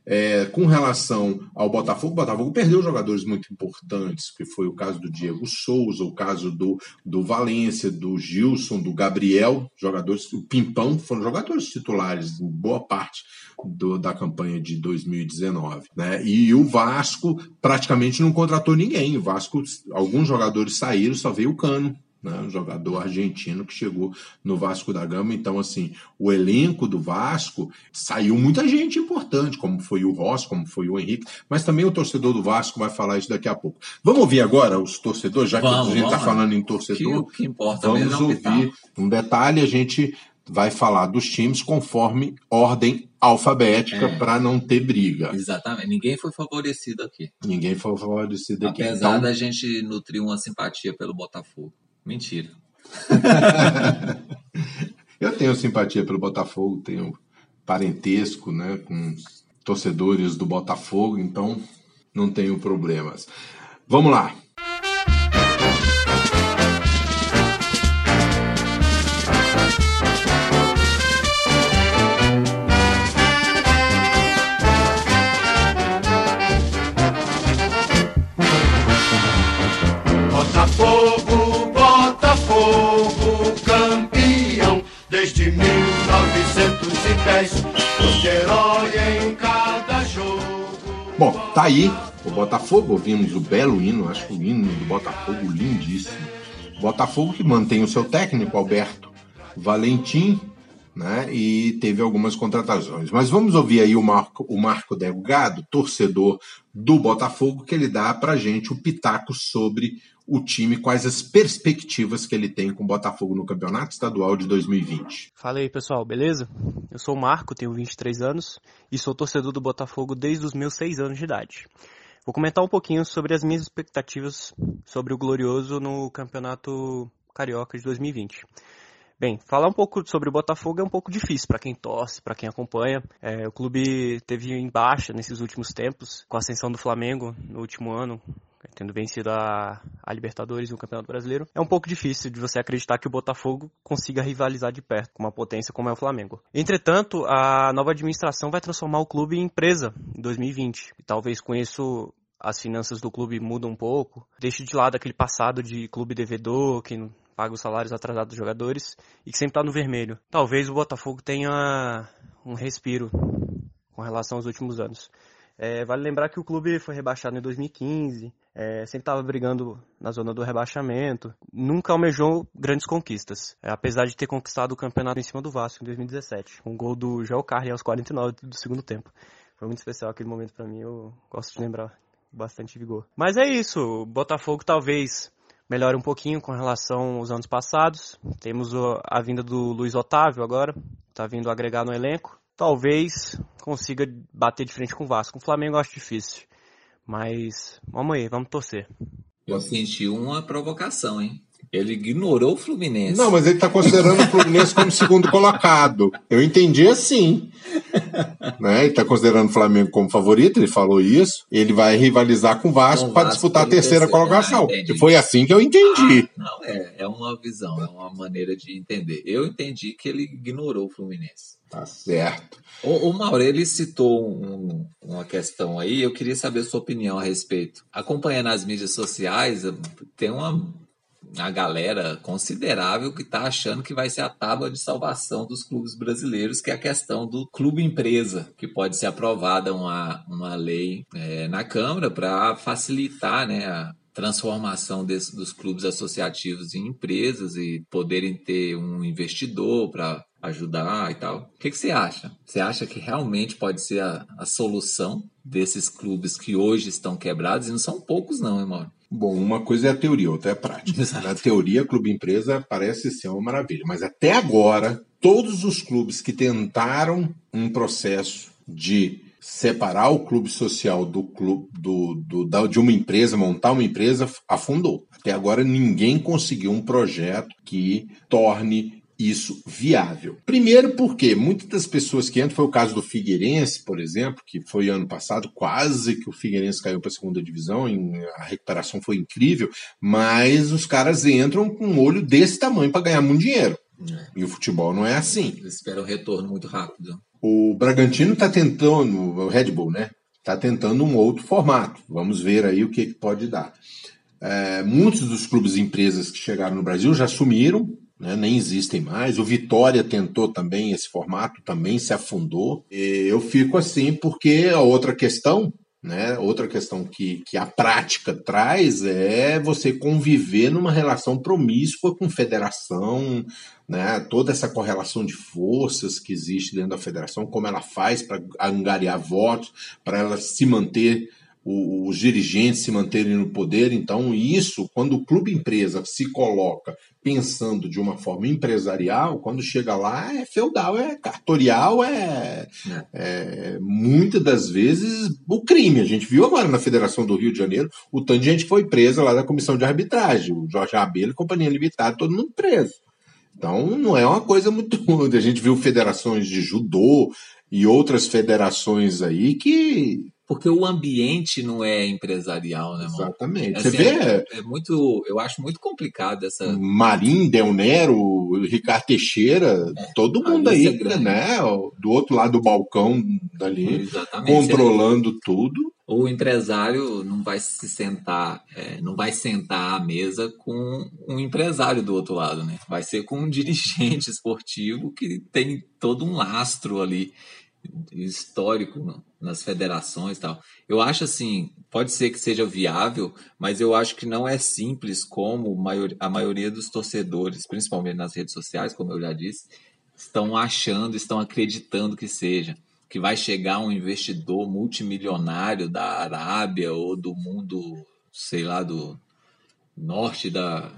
É, com relação ao Botafogo, o Botafogo perdeu jogadores muito importantes, que foi o caso do Diego Souza, o caso do, do Valência, do Gilson, do Gabriel, jogadores, o Pimpão, foram jogadores titulares em boa parte do, da campanha de 2019. Né? E o Vasco praticamente não contratou ninguém. O Vasco, alguns jogadores saíram, só veio o Cano né, um jogador argentino que chegou no Vasco da Gama. Então, assim, o elenco do Vasco saiu muita gente importante, como foi o Ross, como foi o Henrique, mas também o torcedor do Vasco vai falar isso daqui a pouco. Vamos ouvir agora os torcedores, já vamos, que a gente está falando em torcedor. Que, que importa vamos é ouvir um detalhe, a gente vai falar dos times conforme ordem alfabética é. para não ter briga. Exatamente. Ninguém foi favorecido aqui. Ninguém foi favorecido aqui. Apesar então... da gente nutrir uma simpatia pelo Botafogo. Mentira. eu tenho simpatia pelo Botafogo, tenho parentesco né, com torcedores do Botafogo, então não tenho problemas. Vamos lá. Bom, tá aí o Botafogo, ouvimos o belo hino, acho o hino do Botafogo lindíssimo. Botafogo que mantém o seu técnico, Alberto Valentim, né? E teve algumas contratações. Mas vamos ouvir aí o Marco, o Marco Delgado, torcedor do Botafogo, que ele dá pra gente o pitaco sobre o time, quais as perspectivas que ele tem com o Botafogo no Campeonato Estadual de 2020. Fala aí, pessoal, beleza? Eu sou o Marco, tenho 23 anos e sou torcedor do Botafogo desde os meus 6 anos de idade. Vou comentar um pouquinho sobre as minhas expectativas sobre o Glorioso no Campeonato Carioca de 2020. Bem, falar um pouco sobre o Botafogo é um pouco difícil para quem torce, para quem acompanha. É, o clube teve em baixa nesses últimos tempos, com a ascensão do Flamengo no último ano, tendo vencido a, a Libertadores e o Campeonato Brasileiro, é um pouco difícil de você acreditar que o Botafogo consiga rivalizar de perto com uma potência como é o Flamengo. Entretanto, a nova administração vai transformar o clube em empresa em 2020. E talvez com isso as finanças do clube mudam um pouco, deixe de lado aquele passado de clube devedor que paga os salários atrasados dos jogadores e que sempre está no vermelho. Talvez o Botafogo tenha um respiro com relação aos últimos anos. É, vale lembrar que o clube foi rebaixado em 2015, é, sempre estava brigando na zona do rebaixamento, nunca almejou grandes conquistas, é, apesar de ter conquistado o campeonato em cima do Vasco em 2017, com um gol do Joel Carli aos 49 do segundo tempo. Foi muito especial aquele momento para mim, eu gosto de lembrar bastante vigor. Mas é isso, o Botafogo talvez melhore um pouquinho com relação aos anos passados. Temos a vinda do Luiz Otávio agora, está vindo agregar no elenco talvez consiga bater de frente com o Vasco. O Flamengo eu acho difícil. Mas vamos aí, vamos torcer. Eu senti uma provocação, hein? Ele ignorou o Fluminense. Não, mas ele está considerando o Fluminense como segundo colocado. Eu entendi assim. né? Ele está considerando o Flamengo como favorito, ele falou isso. Ele vai rivalizar com o Vasco para disputar a terceira colocação. Ah, Foi assim que eu entendi. Ah, não, é, é uma visão, é uma maneira de entender. Eu entendi que ele ignorou o Fluminense. Tá certo. O, o Mauro, ele citou um, uma questão aí, eu queria saber a sua opinião a respeito. Acompanhando as mídias sociais, tem uma a galera considerável que está achando que vai ser a tábua de salvação dos clubes brasileiros, que é a questão do clube empresa, que pode ser aprovada uma, uma lei é, na Câmara para facilitar né, a transformação desse, dos clubes associativos em empresas e poderem ter um investidor para ajudar e tal. O que, que, você acha? Você acha que realmente pode ser a, a solução desses clubes que hoje estão quebrados? E não são poucos, não, Mauro? Bom, uma coisa é a teoria, outra é a prática. Exato. Na teoria, clube empresa parece ser uma maravilha, mas até agora, todos os clubes que tentaram um processo de separar o clube social do clube do, do, de uma empresa, montar uma empresa, afundou. Até agora ninguém conseguiu um projeto que torne isso viável. Primeiro porque muitas das pessoas que entram, foi o caso do Figueirense, por exemplo, que foi ano passado, quase que o Figueirense caiu para a segunda divisão, a recuperação foi incrível, mas os caras entram com um olho desse tamanho para ganhar muito dinheiro. É. E o futebol não é assim. Eles esperam um retorno muito rápido. O Bragantino está tentando, o Red Bull, né? Está tentando um outro formato. Vamos ver aí o que, que pode dar. É, muitos dos clubes e empresas que chegaram no Brasil já assumiram né, nem existem mais. O Vitória tentou também esse formato, também se afundou. E eu fico assim porque a outra questão, né, outra questão que, que a prática traz é você conviver numa relação promíscua com federação, né, toda essa correlação de forças que existe dentro da federação, como ela faz para angariar votos, para ela se manter os dirigentes se manterem no poder. Então, isso, quando o clube empresa se coloca pensando de uma forma empresarial, quando chega lá é feudal, é cartorial, é, é. é muitas das vezes o crime. A gente viu agora na Federação do Rio de Janeiro o tanto de gente que foi presa lá da comissão de arbitragem, o Jorge Abelha e Companhia Limitada, todo mundo preso. Então não é uma coisa muito. A gente viu federações de judô e outras federações aí que porque o ambiente não é empresarial, né, mano? Exatamente. Assim, Você vê. É, é, muito. Eu acho muito complicado essa. Marim, Del Nero, Ricardo Teixeira, é, todo mundo aí, é né? Do outro lado do balcão dali, Exatamente. controlando tudo. O empresário não vai se sentar, é, não vai sentar à mesa com um empresário do outro lado, né? Vai ser com um dirigente esportivo que tem todo um lastro ali histórico nas federações e tal. Eu acho assim, pode ser que seja viável, mas eu acho que não é simples como a maioria dos torcedores, principalmente nas redes sociais, como eu já disse, estão achando, estão acreditando que seja. Que vai chegar um investidor multimilionário da Arábia ou do mundo, sei lá, do norte da,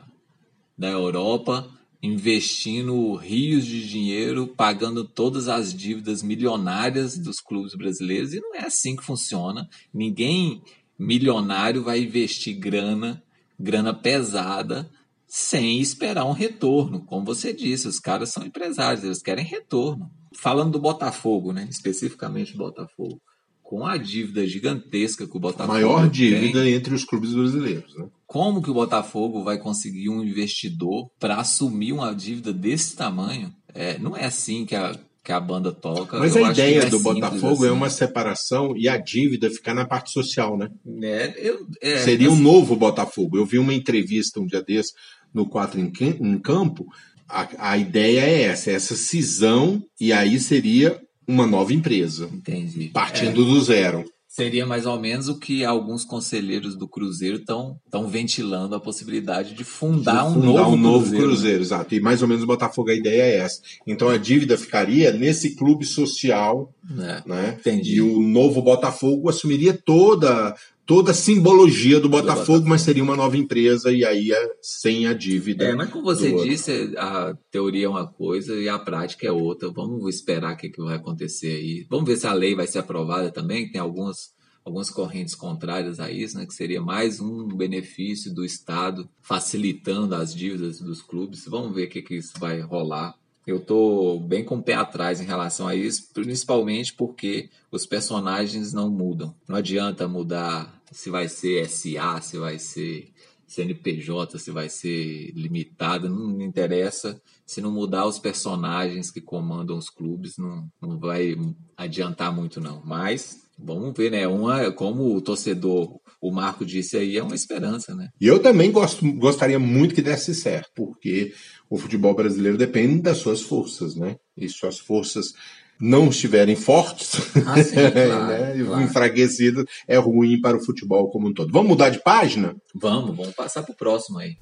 da Europa investindo rios de dinheiro, pagando todas as dívidas milionárias dos clubes brasileiros, e não é assim que funciona. Ninguém milionário vai investir grana, grana pesada, sem esperar um retorno. Como você disse, os caras são empresários, eles querem retorno. Falando do Botafogo, né? especificamente do Botafogo com a dívida gigantesca que o Botafogo. A maior dívida tem, entre os clubes brasileiros. Né? Como que o Botafogo vai conseguir um investidor para assumir uma dívida desse tamanho? É, não é assim que a, que a banda toca. Mas a ideia é do Botafogo é assim. é uma separação e a dívida ficar na parte social, né? É, eu, é, Seria assim, um novo Botafogo. Eu vi uma entrevista um dia desse no Quatro em, em Campo. A, a ideia é essa, essa cisão, e aí seria uma nova empresa. Entendi. Partindo é, do zero. Seria mais ou menos o que alguns conselheiros do Cruzeiro estão ventilando a possibilidade de fundar, de fundar um novo, um novo cruzeiro, cruzeiro. Exato. E mais ou menos o Botafogo, a ideia é essa. Então a dívida ficaria nesse clube social. É, né? Entendi. E o novo Botafogo assumiria toda toda a simbologia do Botafogo, do Botafogo, mas seria uma nova empresa e aí é sem a dívida. É, mas como você disse, a teoria é uma coisa e a prática é outra. Vamos esperar o que, que vai acontecer aí. Vamos ver se a lei vai ser aprovada também. Tem algumas, algumas correntes contrárias a isso, né, que seria mais um benefício do Estado facilitando as dívidas dos clubes. Vamos ver o que, que isso vai rolar. Eu estou bem com o pé atrás em relação a isso, principalmente porque os personagens não mudam. Não adianta mudar se vai ser SA, se vai ser CNPJ, se vai ser limitado, não interessa. Se não mudar os personagens que comandam os clubes, não, não vai adiantar muito, não. Mas vamos ver, né? Uma, como o torcedor, o Marco disse aí, é uma esperança, né? E eu também gosto, gostaria muito que desse certo, porque o futebol brasileiro depende das suas forças, né? E suas forças não estiverem fortes, ah, sim, claro, né? claro. enfraquecidas, é ruim para o futebol como um todo. Vamos mudar de página? Vamos, vamos passar para o próximo aí.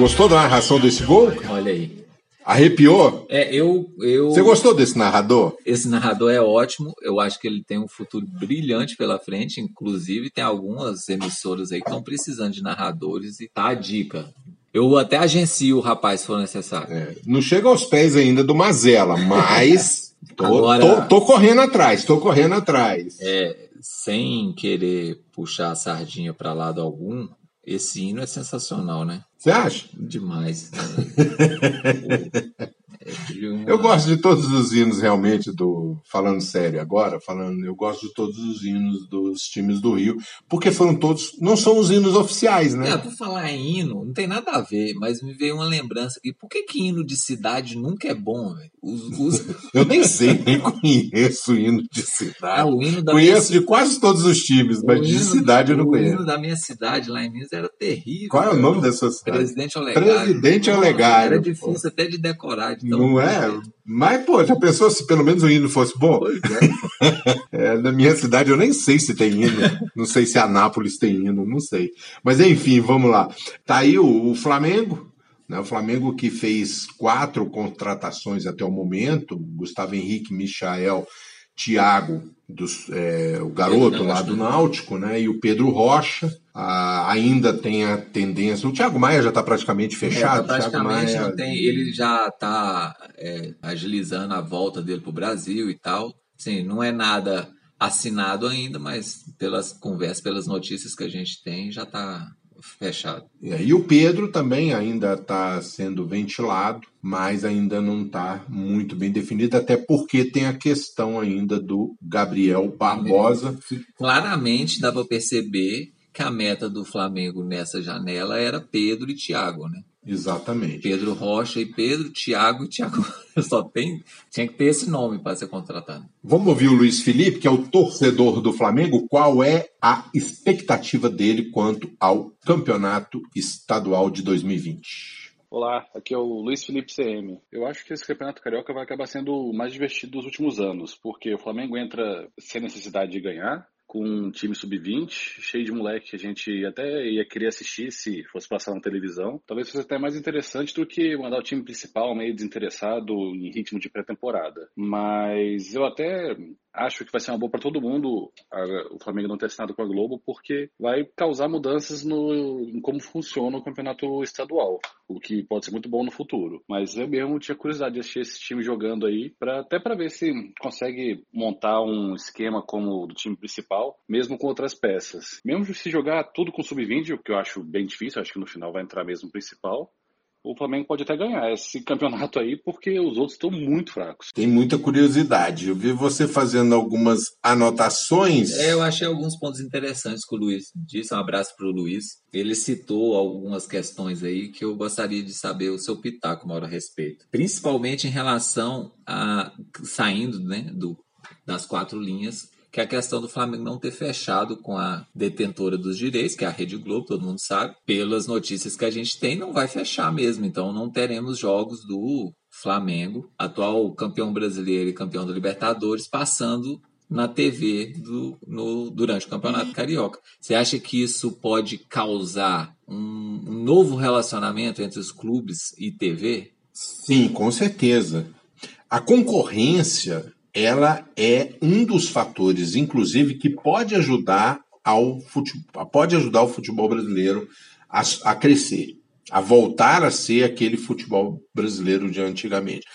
Gostou da narração desse gol? Olha aí. Arrepiou? É, eu, eu. Você gostou desse narrador? Esse narrador é ótimo. Eu acho que ele tem um futuro brilhante pela frente. Inclusive, tem algumas emissoras aí que estão precisando de narradores e tá a dica. Eu até agencio o rapaz se for necessário. É, não chega aos pés ainda do Mazela, mas tô, Agora- tô, tô correndo atrás, tô correndo atrás. É, sem querer puxar a sardinha para lado algum, esse hino é sensacional, né? Você acha? Demais. De Eu gosto de todos os hinos realmente do. Falando sério agora, falando, eu gosto de todos os hinos dos times do Rio, porque foram todos. Não são os hinos oficiais, né? É, por falar em hino, não tem nada a ver, mas me veio uma lembrança aqui. Por que, que hino de cidade nunca é bom, velho? Os. Eu nem sei, nem conheço o hino de Ah, cidade. o hino da Conheço minha de quase todos os times, mas o de hino- cidade eu não O conheço. hino da minha cidade lá em Minas era terrível. Qual é o nome da sua cidade? Presidente Olegário. Presidente Olegário, Era difícil até de decorar. de Não ruim é? Mas, pô, já pensou se pelo menos o hino fosse bom? É. É, na minha cidade eu nem sei se tem hino. não sei se Anápolis tem hino, não sei. Mas enfim, vamos lá. Tá aí o, o Flamengo, né? O Flamengo que fez quatro contratações até o momento: Gustavo Henrique, Michael, Thiago, dos, é, o garoto lá do né? Náutico, né? E o Pedro Rocha. Ah, ainda tem a tendência. O Thiago Maia já está praticamente fechado. É, tá praticamente Maia- não tem. Ele já está agilizando a volta dele para o Brasil e tal. Sim, não é nada assinado ainda, mas pelas conversas, pelas notícias que a gente tem, já está fechado. É, E o Pedro também ainda está sendo ventilado, mas ainda não está muito bem definido, até porque tem a questão ainda do Gabriel Barbosa. Claramente dá para perceber que a meta do Flamengo nessa janela era Pedro e Thiago, né? Exatamente. Pedro Rocha e Pedro, Thiago e Thiago. Só tem, tinha que ter esse nome para ser contratado. Vamos ouvir o Luiz Felipe, que é o torcedor do Flamengo, qual é a expectativa dele quanto ao campeonato estadual de 2020? Olá, aqui é o Luiz Felipe CM. Eu acho que esse campeonato carioca vai acabar sendo o mais divertido dos últimos anos, porque o Flamengo entra sem necessidade de ganhar, com um time sub-20, cheio de moleque que a gente até ia querer assistir se fosse passar na televisão. Talvez fosse até mais interessante do que mandar o time principal meio desinteressado em ritmo de pré-temporada. Mas eu até acho que vai ser uma boa para todo mundo o Flamengo não ter assinado com a Globo, porque vai causar mudanças no, em como funciona o campeonato estadual, o que pode ser muito bom no futuro. Mas eu mesmo tinha curiosidade de assistir esse time jogando aí, pra, até para ver se consegue montar um esquema como o do time principal, mesmo com outras peças. Mesmo se jogar tudo com sub-20, o que eu acho bem difícil, acho que no final vai entrar mesmo o principal. O Flamengo pode até ganhar esse campeonato aí, porque os outros estão muito fracos. Tem muita curiosidade. Eu vi você fazendo algumas anotações. É, eu achei alguns pontos interessantes que o Luiz disse. Um abraço para o Luiz. Ele citou algumas questões aí que eu gostaria de saber o seu pitaco, Mauro, a respeito. Principalmente em relação a saindo né, do, das quatro linhas, que é a questão do Flamengo não ter fechado com a detentora dos direitos, que é a Rede Globo, todo mundo sabe. Pelas notícias que a gente tem, não vai fechar mesmo. Então não teremos jogos do Flamengo, atual campeão brasileiro e campeão da Libertadores, passando na TV do, no, durante o Campeonato Carioca. Você acha que isso pode causar um, um novo relacionamento entre os clubes e TV? Sim, com certeza. A concorrência, ela é um dos fatores, inclusive, que pode ajudar ao futebol, pode ajudar o futebol brasileiro a, a crescer, a voltar a ser aquele futebol brasileiro de antigamente.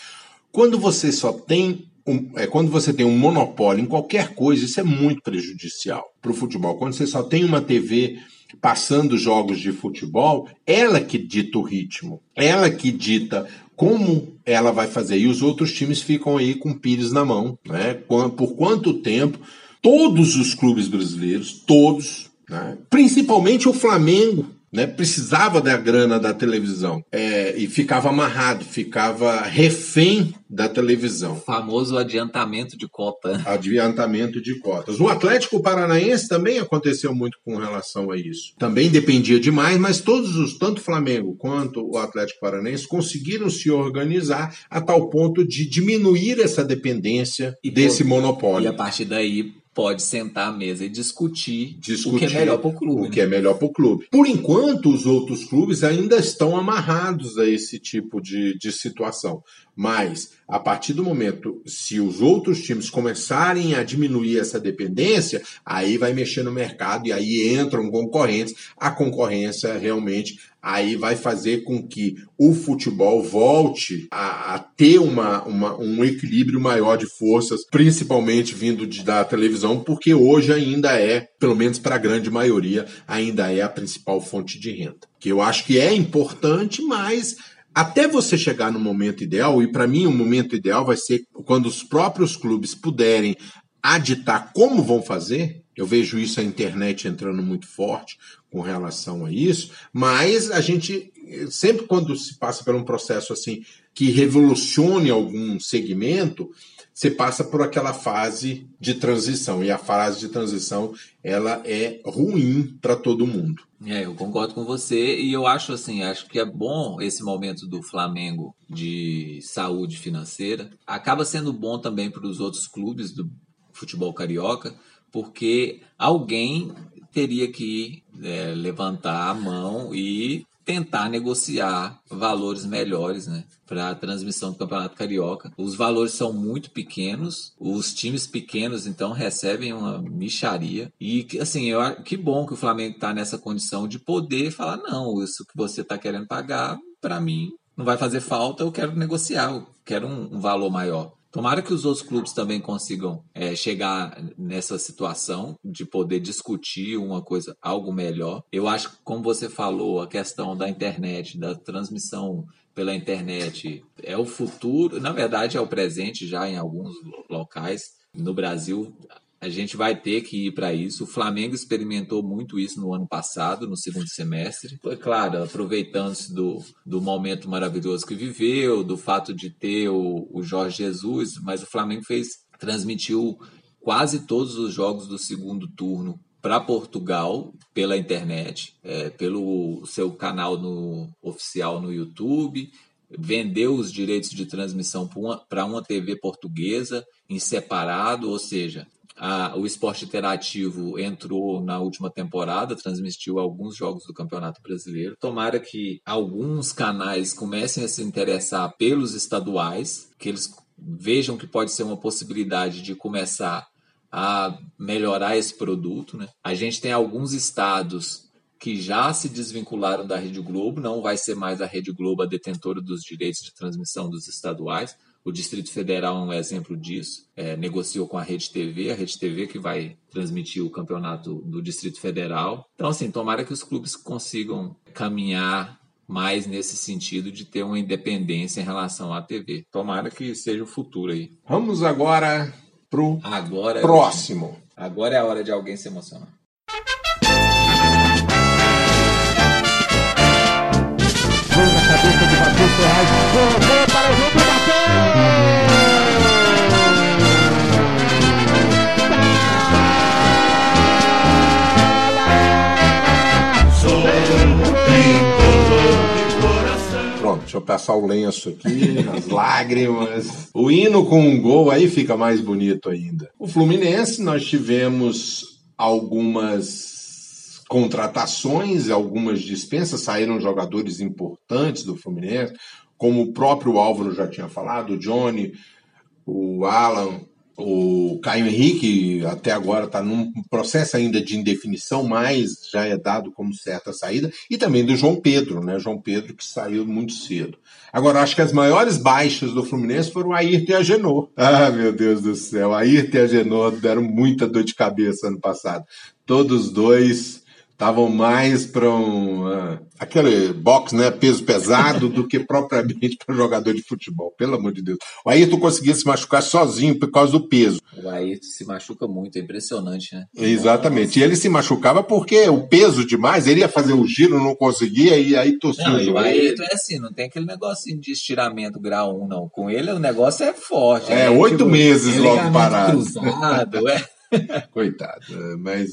Quando você só tem um, é, quando você tem um monopólio em qualquer coisa, isso é muito prejudicial para o futebol. Quando você só tem uma TV passando jogos de futebol, ela que dita o ritmo, ela que dita como ela vai fazer. E os outros times ficam aí com pires na mão, né? Por quanto tempo todos os clubes brasileiros, todos, né? principalmente o Flamengo, né, precisava da grana da televisão é, e ficava amarrado, ficava refém da televisão. O famoso adiantamento de cota. Adiantamento de cotas. O Atlético Paranaense também aconteceu muito com relação a isso. Também dependia demais, mas todos os, tanto o Flamengo quanto o Atlético Paranaense, conseguiram se organizar a tal ponto de diminuir essa dependência e desse monopólio. E a partir daí pode sentar à mesa e discutir, discutir o que é melhor para o clube. O né? que é melhor para o clube. Por enquanto, os outros clubes ainda estão amarrados a esse tipo de, de situação. Mas, a partir do momento, se os outros times começarem a diminuir essa dependência, aí vai mexer no mercado e aí entram concorrentes. A concorrência realmente aí vai fazer com que o futebol volte a, a ter uma, uma, um equilíbrio maior de forças, principalmente vindo de, da televisão, porque hoje ainda é, pelo menos para a grande maioria, ainda é a principal fonte de renda. Que eu acho que é importante, mas até você chegar no momento ideal, e para mim o momento ideal vai ser quando os próprios clubes puderem aditar como vão fazer, eu vejo isso a internet entrando muito forte com relação a isso, mas a gente sempre quando se passa por um processo assim que revolucione algum segmento, você passa por aquela fase de transição e a fase de transição ela é ruim para todo mundo. É, eu concordo com você e eu acho assim, acho que é bom esse momento do Flamengo de saúde financeira. Acaba sendo bom também para os outros clubes do futebol carioca, porque alguém teria que é, levantar a mão e tentar negociar valores melhores, né, para a transmissão do Campeonato Carioca. Os valores são muito pequenos, os times pequenos então recebem uma micharia e assim, eu que bom que o Flamengo está nessa condição de poder falar não, isso que você está querendo pagar para mim não vai fazer falta, eu quero negociar, eu quero um, um valor maior. Tomara que os outros clubes também consigam é, chegar nessa situação de poder discutir uma coisa, algo melhor. Eu acho que, como você falou, a questão da internet, da transmissão pela internet é o futuro, na verdade é o presente já em alguns locais. No Brasil, a gente vai ter que ir para isso. O Flamengo experimentou muito isso no ano passado, no segundo semestre. Foi claro, aproveitando-se do, do momento maravilhoso que viveu, do fato de ter o, o Jorge Jesus, mas o Flamengo fez, transmitiu quase todos os jogos do segundo turno para Portugal pela internet, é, pelo seu canal no, oficial no YouTube, vendeu os direitos de transmissão para uma, uma TV portuguesa em separado, ou seja, a, o esporte interativo entrou na última temporada, transmitiu alguns jogos do Campeonato Brasileiro. Tomara que alguns canais comecem a se interessar pelos estaduais, que eles vejam que pode ser uma possibilidade de começar a melhorar esse produto. Né? A gente tem alguns estados que já se desvincularam da Rede Globo, não vai ser mais a Rede Globo a detentora dos direitos de transmissão dos estaduais. O Distrito Federal é um exemplo disso. É, negociou com a Rede TV, a Rede TV que vai transmitir o campeonato do Distrito Federal. Então, assim, tomara que os clubes consigam caminhar mais nesse sentido de ter uma independência em relação à TV. Tomara que seja o futuro aí. Vamos agora pro agora próximo. É, agora é a hora de alguém se emocionar. Gol na cabeça de Matheus Ferraz. Colocou para o jogo Eu passar o lenço aqui, as lágrimas. O hino com um gol aí fica mais bonito ainda. O Fluminense, nós tivemos algumas contratações, algumas dispensas, saíram jogadores importantes do Fluminense como o próprio Álvaro já tinha falado, o Johnny o Alan, o Caio Henrique até agora está num processo ainda de indefinição, mas já é dado como certa saída, e também do João Pedro, né? João Pedro que saiu muito cedo. Agora, acho que as maiores baixas do Fluminense foram Ayrton e a Genô. Ah, meu Deus do céu, a Ayrton e a Genô deram muita dor de cabeça ano passado. Todos dois estavam mais para um uh, aquele box, né, peso pesado, do que propriamente para jogador de futebol. Pelo amor de Deus. O Ayrton conseguia se machucar sozinho por causa do peso. O Ayrton se machuca muito, é impressionante, né? Exatamente. E ele se machucava porque o peso demais, ele ia fazer o giro, não conseguia, e aí torcia não, o joelho. O Ayrton é assim, não tem aquele negocinho de estiramento grau 1, não. Com ele o negócio é forte. É, né? oito tipo, meses logo parado. Cruzado, é. Coitado, mas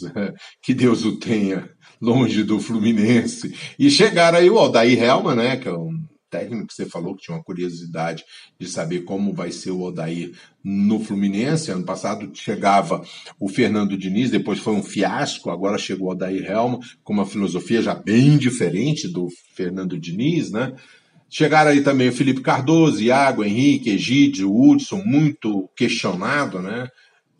que Deus o tenha longe do Fluminense. E chegaram aí o Aldair Helma, né, que é um técnico que você falou que tinha uma curiosidade de saber como vai ser o Aldair no Fluminense. Ano passado chegava o Fernando Diniz, depois foi um fiasco, agora chegou o Aldair Helma com uma filosofia já bem diferente do Fernando Diniz, né? Chegaram aí também o Felipe Cardoso, Iago, Henrique, Egídio, Hudson, muito questionado, né?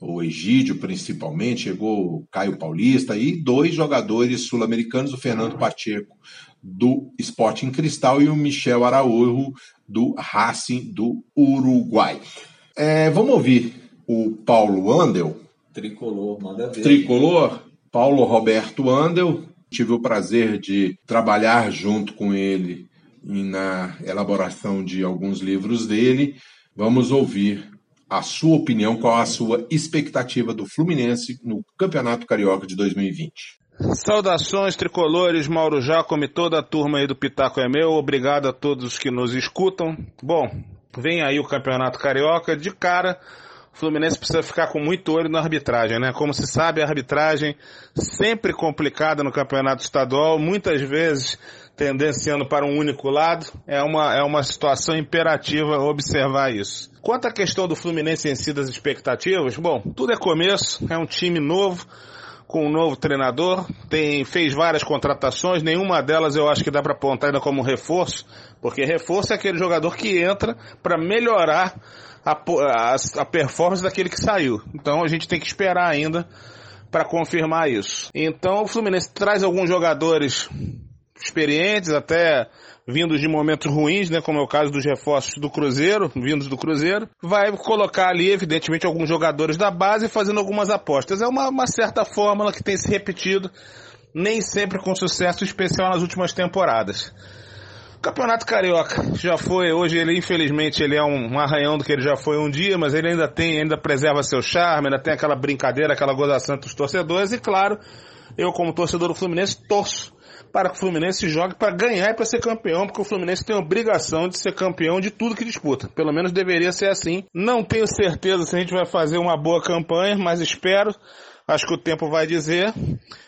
O Egídio principalmente, chegou o Caio Paulista e dois jogadores sul-americanos, o Fernando Pacheco do Sporting Cristal e o Michel Araújo do Racing do Uruguai. É, vamos ouvir o Paulo Andel. Tricolor, manda ver. Tricolor, Paulo Roberto Andel. Tive o prazer de trabalhar junto com ele na elaboração de alguns livros dele. Vamos ouvir a sua opinião, qual a sua expectativa do Fluminense no Campeonato Carioca de 2020. Saudações tricolores, Mauro Jacome, toda a turma aí do Pitaco é meu, obrigado a todos que nos escutam. Bom, vem aí o Campeonato Carioca, de cara, o Fluminense precisa ficar com muito olho na arbitragem, né? Como se sabe, a arbitragem sempre complicada no Campeonato Estadual, muitas vezes tendenciando para um único lado, é uma, é uma situação imperativa observar isso. Quanto à questão do Fluminense em si das expectativas, bom, tudo é começo, é um time novo, com um novo treinador, tem, fez várias contratações, nenhuma delas eu acho que dá para apontar ainda como reforço, porque reforço é aquele jogador que entra para melhorar a, a, a performance daquele que saiu. Então a gente tem que esperar ainda para confirmar isso. Então o Fluminense traz alguns jogadores experientes, até vindos de momentos ruins, né, como é o caso dos reforços do Cruzeiro, vindos do Cruzeiro, vai colocar ali, evidentemente, alguns jogadores da base fazendo algumas apostas. É uma, uma certa fórmula que tem se repetido, nem sempre com sucesso especial nas últimas temporadas. O Campeonato Carioca já foi, hoje ele infelizmente ele é um, um arranhão do que ele já foi um dia, mas ele ainda tem, ainda preserva seu charme, ainda tem aquela brincadeira, aquela gozação entre os torcedores e claro, eu como torcedor do Fluminense torço para que o Fluminense jogue para ganhar e para ser campeão, porque o Fluminense tem a obrigação de ser campeão de tudo que disputa. Pelo menos deveria ser assim. Não tenho certeza se a gente vai fazer uma boa campanha, mas espero. Acho que o tempo vai dizer.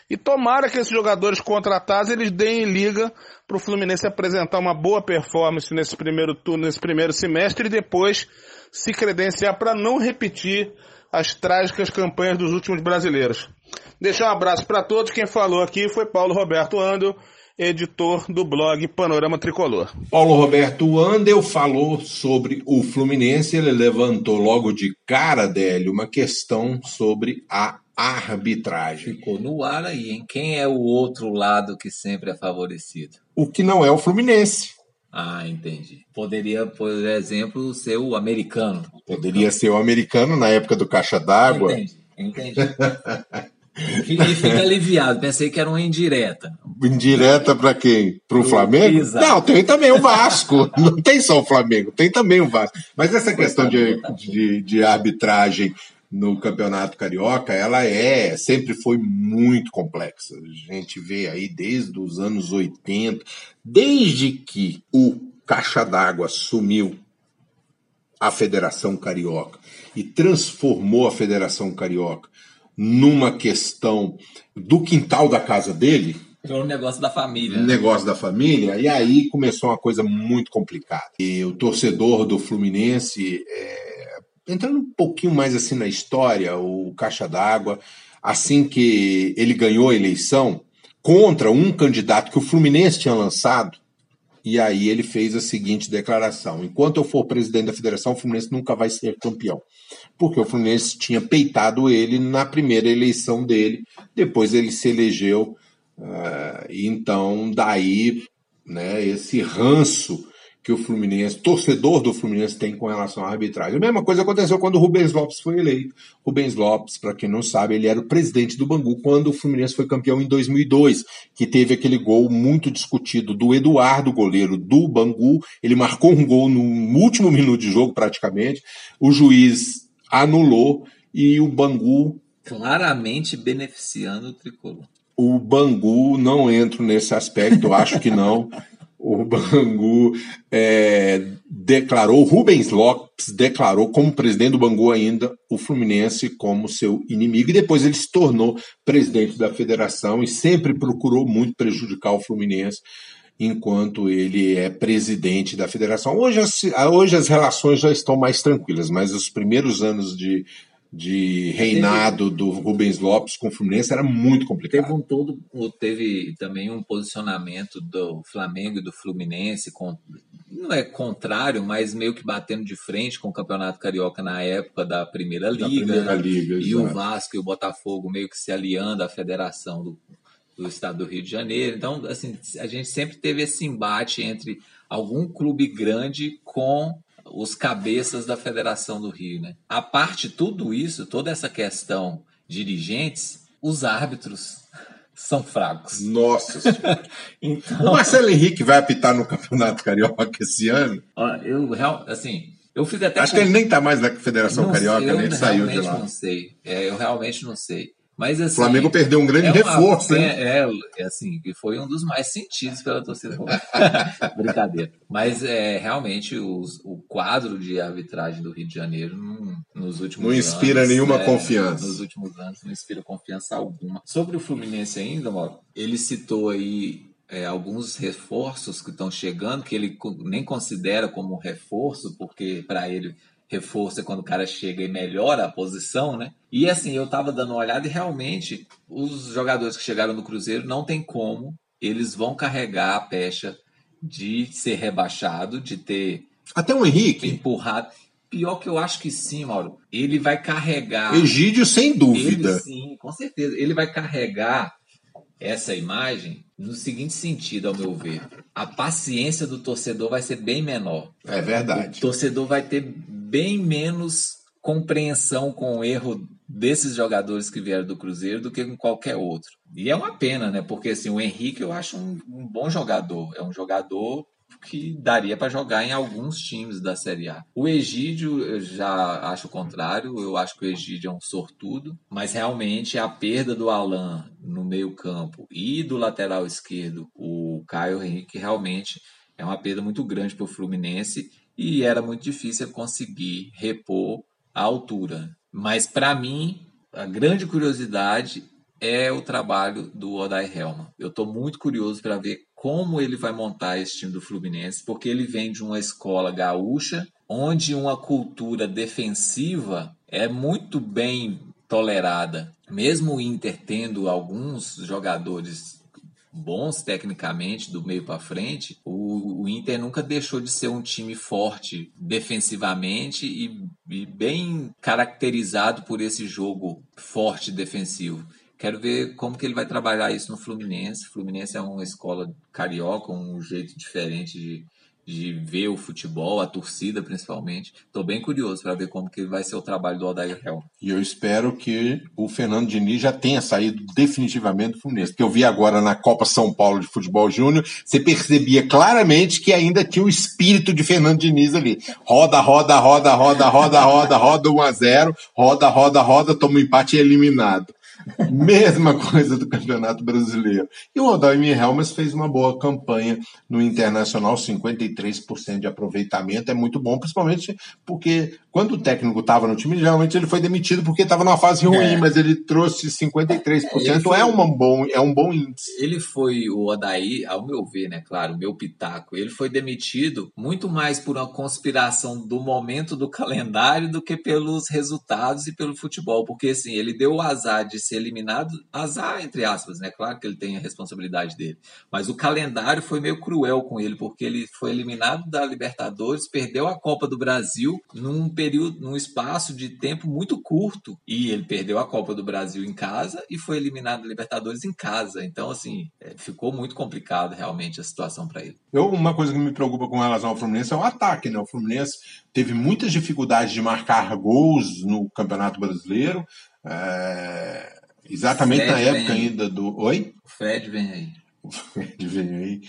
E tomara que esses jogadores contratados eles deem liga para o Fluminense apresentar uma boa performance nesse primeiro turno, nesse primeiro semestre e depois se credenciar para não repetir as trágicas campanhas dos últimos brasileiros. Deixar um abraço para todos. Quem falou aqui foi Paulo Roberto Andel, editor do blog Panorama Tricolor. Paulo Roberto Andel falou sobre o Fluminense. Ele levantou logo de cara, Délio, uma questão sobre a arbitragem. Ficou no ar aí, hein? Quem é o outro lado que sempre é favorecido? O que não é o Fluminense. Ah, entendi. Poderia, por exemplo, ser o americano. Poderia ser o americano na época do caixa d'água. Entendi, entendi. E fica aliviado, pensei que era uma indireta. Indireta para quem? Para o Flamengo? Exato. Não, tem também o Vasco. Não tem só o Flamengo, tem também o Vasco. Mas essa questão de, de, de arbitragem no Campeonato Carioca, ela é, sempre foi muito complexa. A gente vê aí desde os anos 80, desde que o Caixa d'Água sumiu a Federação Carioca e transformou a Federação Carioca numa questão do quintal da casa dele. Foi um negócio da família. Um negócio da família, e aí começou uma coisa muito complicada. E o torcedor do Fluminense, é, entrando um pouquinho mais assim na história, o Caixa d'Água, assim que ele ganhou a eleição contra um candidato que o Fluminense tinha lançado, e aí ele fez a seguinte declaração: enquanto eu for presidente da federação, o Fluminense nunca vai ser campeão. Porque o Fluminense tinha peitado ele na primeira eleição dele, depois ele se elegeu, uh, então daí né, esse ranço que o Fluminense, torcedor do Fluminense tem com relação à arbitragem. A mesma coisa aconteceu quando o Rubens Lopes foi eleito. Rubens Lopes, para quem não sabe, ele era o presidente do Bangu quando o Fluminense foi campeão em 2002, que teve aquele gol muito discutido do Eduardo, goleiro do Bangu. Ele marcou um gol no último minuto de jogo, praticamente. O juiz anulou e o Bangu claramente beneficiando o tricolor. O Bangu não entro nesse aspecto, acho que não. o Bangu é, declarou, Rubens Lopes declarou como presidente do Bangu ainda o Fluminense como seu inimigo e depois ele se tornou presidente da federação e sempre procurou muito prejudicar o Fluminense enquanto ele é presidente da federação. Hoje as, hoje as relações já estão mais tranquilas, mas os primeiros anos de de reinado teve, do Rubens Lopes com o Fluminense era muito complicado. Teve um todo, teve também um posicionamento do Flamengo e do Fluminense com, não é contrário, mas meio que batendo de frente com o Campeonato Carioca na época da Primeira Liga. Da primeira Liga e exato. o Vasco e o Botafogo meio que se aliando à Federação do, do Estado do Rio de Janeiro. Então, assim, a gente sempre teve esse embate entre algum clube grande com os cabeças da Federação do Rio, né? A parte tudo isso, toda essa questão dirigentes, os árbitros são fracos. Nossa então... O Marcelo Henrique vai apitar no Campeonato Carioca esse ano? Eu, assim, eu fiz até. Acho com... que ele nem tá mais na Federação não Carioca, nem saiu de lá. Eu realmente não sei. É, eu realmente não sei. Mas, assim, o Flamengo perdeu um grande é uma, reforço, hein? É, é, é, assim, que foi um dos mais sentidos pela torcida. Brincadeira. Mas é, realmente os, o quadro de arbitragem do Rio de Janeiro não, nos últimos Não inspira anos, nenhuma é, confiança. Nos últimos anos não inspira confiança alguma. Sobre o Fluminense ainda, Mauro, ele citou aí é, alguns reforços que estão chegando, que ele nem considera como reforço, porque para ele reforço é quando o cara chega e melhora a posição, né? E assim, eu tava dando uma olhada e realmente os jogadores que chegaram no Cruzeiro não tem como, eles vão carregar a pecha de ser rebaixado, de ter até o Henrique empurrado. Pior que eu acho que sim, Mauro. Ele vai carregar. Egídio, sem dúvida. Ele, sim, com certeza. Ele vai carregar essa imagem no seguinte sentido, ao meu ver. A paciência do torcedor vai ser bem menor. É verdade. O torcedor vai ter bem menos compreensão com o erro desses jogadores que vieram do Cruzeiro do que com qualquer outro. E é uma pena, né? Porque assim, o Henrique eu acho um, um bom jogador. É um jogador que daria para jogar em alguns times da Série A. O Egídio, eu já acho o contrário, eu acho que o Egídio é um sortudo, mas realmente a perda do Alan no meio-campo e do lateral esquerdo, o Caio Henrique, realmente é uma perda muito grande para o Fluminense e era muito difícil conseguir repor a altura. Mas para mim, a grande curiosidade é o trabalho do Oday Helman. Eu estou muito curioso para ver como ele vai montar esse time do Fluminense, porque ele vem de uma escola gaúcha, onde uma cultura defensiva é muito bem tolerada. Mesmo o Inter tendo alguns jogadores bons tecnicamente do meio para frente, o, o, Inter nunca deixou de ser um time forte defensivamente e, e bem caracterizado por esse jogo forte defensivo. Quero ver como que ele vai trabalhar isso no Fluminense. Fluminense é uma escola carioca, um jeito diferente de, de ver o futebol, a torcida principalmente. Estou bem curioso para ver como que vai ser o trabalho do Odair Helm. E eu espero que o Fernando Diniz já tenha saído definitivamente do Fluminense. Porque eu vi agora na Copa São Paulo de Futebol Júnior, você percebia claramente que ainda tinha o espírito de Fernando Diniz ali. Roda, roda, roda, roda, roda, roda, roda 1 a 0 roda, roda, roda, toma um empate e é eliminado. Mesma coisa do Campeonato Brasileiro. E o Odair Helmas fez uma boa campanha no Internacional, 53% de aproveitamento, é muito bom, principalmente porque quando o técnico estava no time, geralmente ele foi demitido porque estava numa fase ruim, é. mas ele trouxe 53%, ele foi, é, uma bom, é um bom índice. Ele foi, o Odair, ao meu ver, né, claro, meu pitaco, ele foi demitido muito mais por uma conspiração do momento do calendário do que pelos resultados e pelo futebol, porque assim, ele deu o azar de ser ser eliminado, azar, entre aspas, né? Claro que ele tem a responsabilidade dele. Mas o calendário foi meio cruel com ele, porque ele foi eliminado da Libertadores, perdeu a Copa do Brasil num período, num espaço de tempo muito curto. E ele perdeu a Copa do Brasil em casa e foi eliminado da Libertadores em casa. Então, assim, é, ficou muito complicado realmente a situação para ele. Eu, uma coisa que me preocupa com relação ao Fluminense é o ataque, né? O Fluminense teve muitas dificuldades de marcar gols no Campeonato Brasileiro. É... Exatamente na época ainda do. Oi? O Fred vem aí. O Fred vem aí.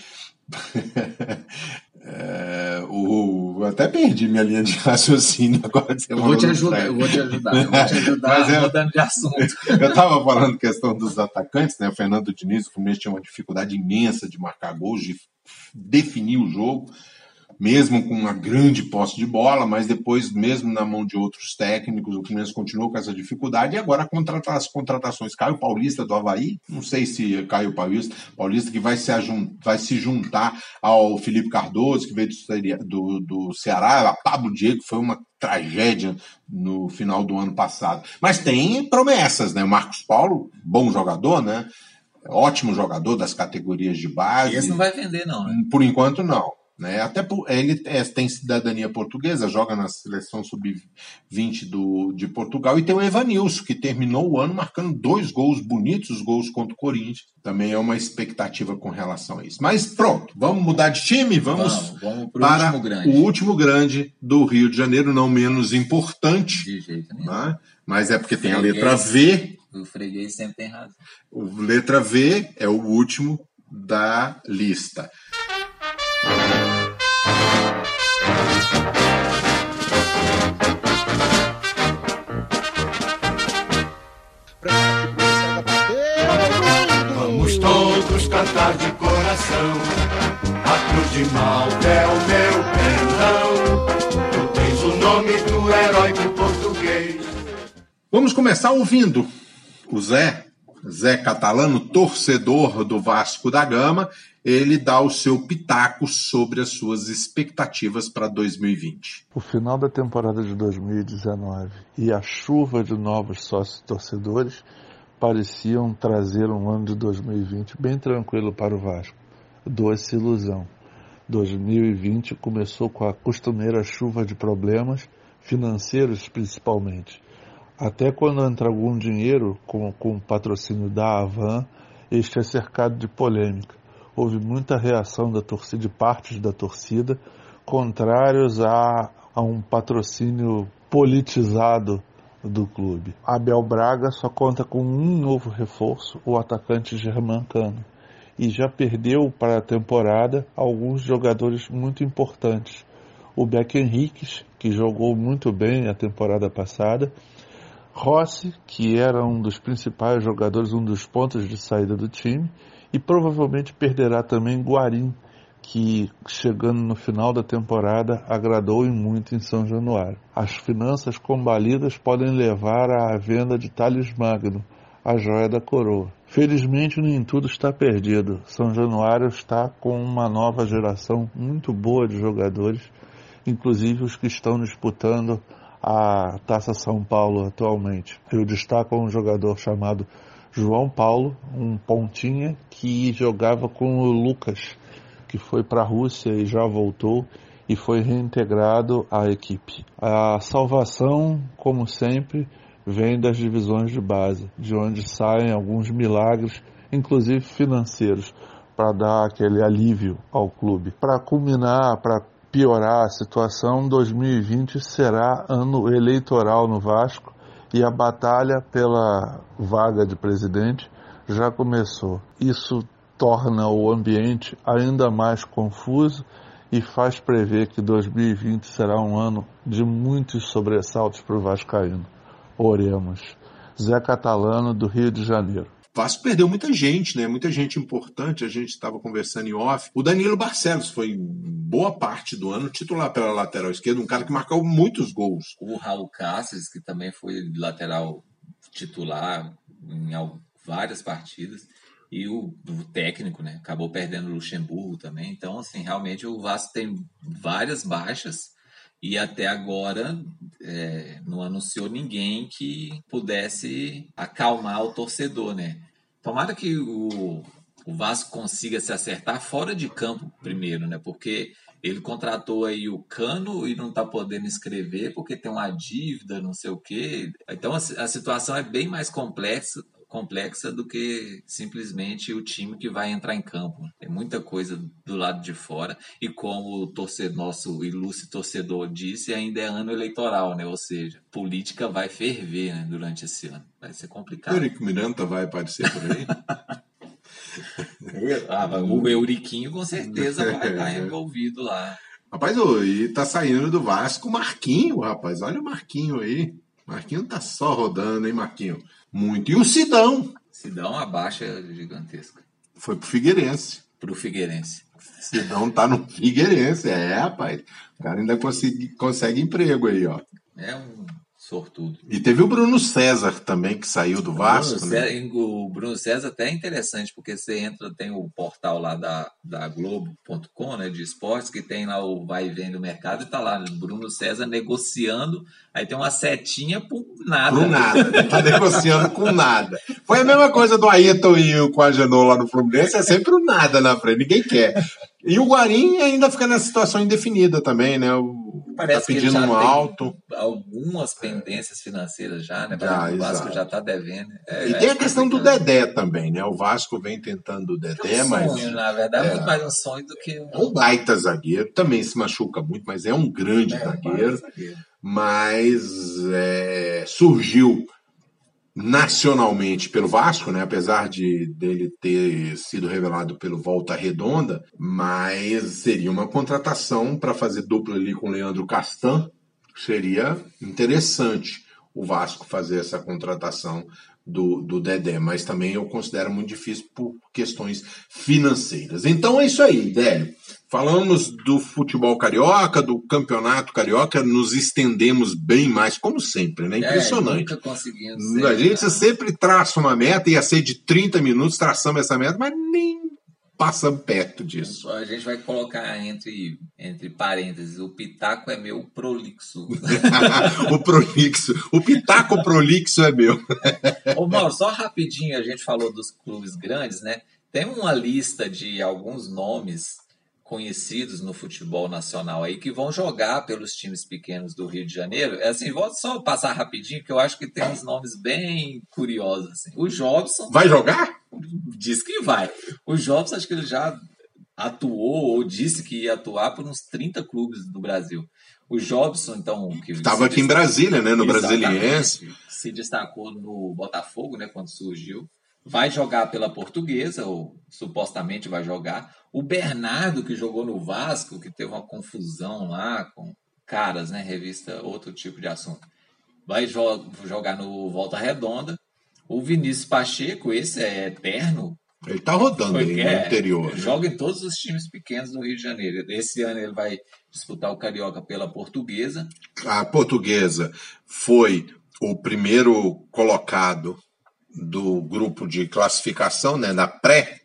É, o, até perdi minha linha de raciocínio agora. eu vou te ajudar, eu vou te ajudar, eu vou te ajudar é, mudando de assunto. eu estava falando questão dos atacantes, né? O Fernando Diniz, o Fluminense tinha uma dificuldade imensa de marcar gols, de definir o jogo mesmo com uma grande posse de bola, mas depois, mesmo na mão de outros técnicos, o Fluminense continuou com essa dificuldade. E agora contrata as contratações. Caio Paulista do Havaí, não sei se Caio Paulista, Paulista que vai se, vai se juntar ao Felipe Cardoso, que veio do, do, do Ceará, a Pablo Diego, que foi uma tragédia no final do ano passado. Mas tem promessas, né? O Marcos Paulo, bom jogador, né? Ótimo jogador das categorias de base. Esse não vai vender, não, né? Por enquanto, não. Né? Até por, ele é, tem cidadania portuguesa, joga na seleção sub-20 de Portugal, e tem o Evanilson, que terminou o ano marcando dois gols bonitos, os gols contra o Corinthians. Também é uma expectativa com relação a isso. Mas pronto, vamos mudar de time? Vamos, vamos, vamos para último grande. o último grande do Rio de Janeiro, não menos importante. De jeito nenhum. Né? Mas é porque tem a letra V. O freguês sempre tem razão. O letra V é o último da lista. Vamos todos cantar de coração. A cruz de Malta é o meu perdão. Tu tens o nome do herói do português. Vamos começar ouvindo o Zé, Zé Catalano, torcedor do Vasco da Gama, ele dá o seu pitaco sobre as suas expectativas para 2020. O final da temporada de 2019 e a chuva de novos sócios torcedores pareciam trazer um ano de 2020 bem tranquilo para o Vasco. Doce ilusão. 2020 começou com a costumeira chuva de problemas, financeiros principalmente. Até quando entra algum dinheiro, com, com o patrocínio da Avan, este é cercado de polêmica houve muita reação da torcida, de partes da torcida, contrários a, a um patrocínio politizado do clube. Abel Braga só conta com um novo reforço, o atacante Germancano, e já perdeu para a temporada alguns jogadores muito importantes. O Beck Henriques, que jogou muito bem a temporada passada, Rossi, que era um dos principais jogadores, um dos pontos de saída do time, e provavelmente perderá também Guarim, que chegando no final da temporada agradou e muito em São Januário. As finanças combalidas podem levar à venda de Thales Magno, a joia da coroa. Felizmente nem tudo está perdido. São Januário está com uma nova geração muito boa de jogadores, inclusive os que estão disputando a Taça São Paulo atualmente. Eu destaco um jogador chamado João Paulo, um pontinha que jogava com o Lucas, que foi para a Rússia e já voltou e foi reintegrado à equipe. A salvação, como sempre, vem das divisões de base, de onde saem alguns milagres, inclusive financeiros, para dar aquele alívio ao clube. Para culminar, para piorar a situação, 2020 será ano eleitoral no Vasco e a batalha pela vaga de presidente já começou. Isso torna o ambiente ainda mais confuso e faz prever que 2020 será um ano de muitos sobressaltos para o Vascaíno. Oremos. Zé Catalano, do Rio de Janeiro. Vasco perdeu muita gente, né? Muita gente importante. A gente estava conversando em off. O Danilo Barcelos foi boa parte do ano titular pela lateral esquerda, um cara que marcou muitos gols. O Raul Cáceres, que também foi lateral titular em várias partidas. E o, o técnico, né? Acabou perdendo o Luxemburgo também. Então, assim, realmente o Vasco tem várias baixas E até agora é, não anunciou ninguém que pudesse acalmar o torcedor, né? Tomara que o, o Vasco consiga se acertar fora de campo primeiro, né? Porque ele contratou aí o Cano e não está podendo escrever porque tem uma dívida, não sei o quê. Então a, a situação é bem mais complexa, complexa do que simplesmente o time que vai entrar em campo. Tem muita coisa do lado de fora e como o torcedor, nosso ilustre torcedor disse, ainda é ano eleitoral, né? Ou seja, política vai ferver né, durante esse ano. Vai ser complicado. Eurico Miranda vai aparecer por aí? ah, o Euriquinho com certeza vai estar envolvido lá. Rapaz, e tá saindo do Vasco o Marquinho, rapaz. Olha o Marquinho aí. Marquinho tá só rodando, hein, Marquinho? Muito. E o Sidão? Sidão, a baixa gigantesca. Foi pro Figueirense. Pro Figueirense. Sidão tá no Figueirense. É, rapaz. O cara ainda consegue, consegue emprego aí, ó. É um sortudo. E teve o Bruno César também, que saiu do Vasco. Bruno né? César, o Bruno César até é interessante, porque você entra, tem o portal lá da, da Globo.com, né, de esportes, que tem lá o vai e vem do mercado, e tá lá, Bruno César negociando, aí tem uma setinha por nada. Por nada, tá negociando com nada. Foi a mesma coisa do Ayrton e o Quagenor lá no Fluminense, é sempre o nada na frente, ninguém quer. E o Guarim ainda fica nessa situação indefinida também, né? O, Parece tá pedindo um alto. Algumas pendências financeiras já, né? Já, o Vasco exato. já tá devendo. É, E já tem é a questão do. Dedé também, né? O Vasco vem tentando o Dedé, É um mas. sonho, na verdade, é. muito mais um sonho do que É um baita zagueiro, também se machuca muito, mas é um grande É, um zagueiro. baita zagueiro. Mas é, surgiu nacionalmente pelo Vasco, né? apesar de dele ter sido revelado pelo Volta Redonda, mas seria uma contratação para fazer dupla ali com o Leandro Castan. Seria interessante o Vasco fazer essa contratação do, do Dedé, mas também eu considero muito difícil por questões financeiras. Então é isso aí, Délio. Falamos do futebol carioca, do campeonato carioca, nos estendemos bem mais, como sempre, né? Impressionante. É, nunca conseguimos a gente né? sempre traça uma meta, ia ser de 30 minutos, traçamos essa meta, mas nem passamos perto disso. A gente vai colocar entre, entre parênteses, o pitaco é meu prolixo. o prolixo, o pitaco prolixo é meu. Ô Mauro, só rapidinho, a gente falou dos clubes grandes, né? Tem uma lista de alguns nomes conhecidos no futebol nacional aí que vão jogar pelos times pequenos do Rio de Janeiro. É assim, vou só passar rapidinho, que eu acho que tem uns nomes bem curiosos. Assim. O Jobson. Vai jogar? Diz que vai. O Jobson, acho que ele já atuou ou disse que ia atuar por uns 30 clubes do Brasil. O Jobson, então. que Estava aqui em Brasília, né? No. Brasiliense. Se destacou no Botafogo, né? Quando surgiu. Vai jogar pela Portuguesa, ou supostamente vai jogar. O Bernardo, que jogou no Vasco, que teve uma confusão lá com caras, né? Revista, outro tipo de assunto. Vai jo jogar no Volta Redonda. O Vinícius Pacheco, esse é eterno. Ele tá rodando aí que no é, interior. né? Joga em todos os times pequenos do Rio de Janeiro. Esse ano ele vai disputar o Carioca pela Portuguesa. A portuguesa foi o primeiro colocado do grupo de classificação, né? Da pré.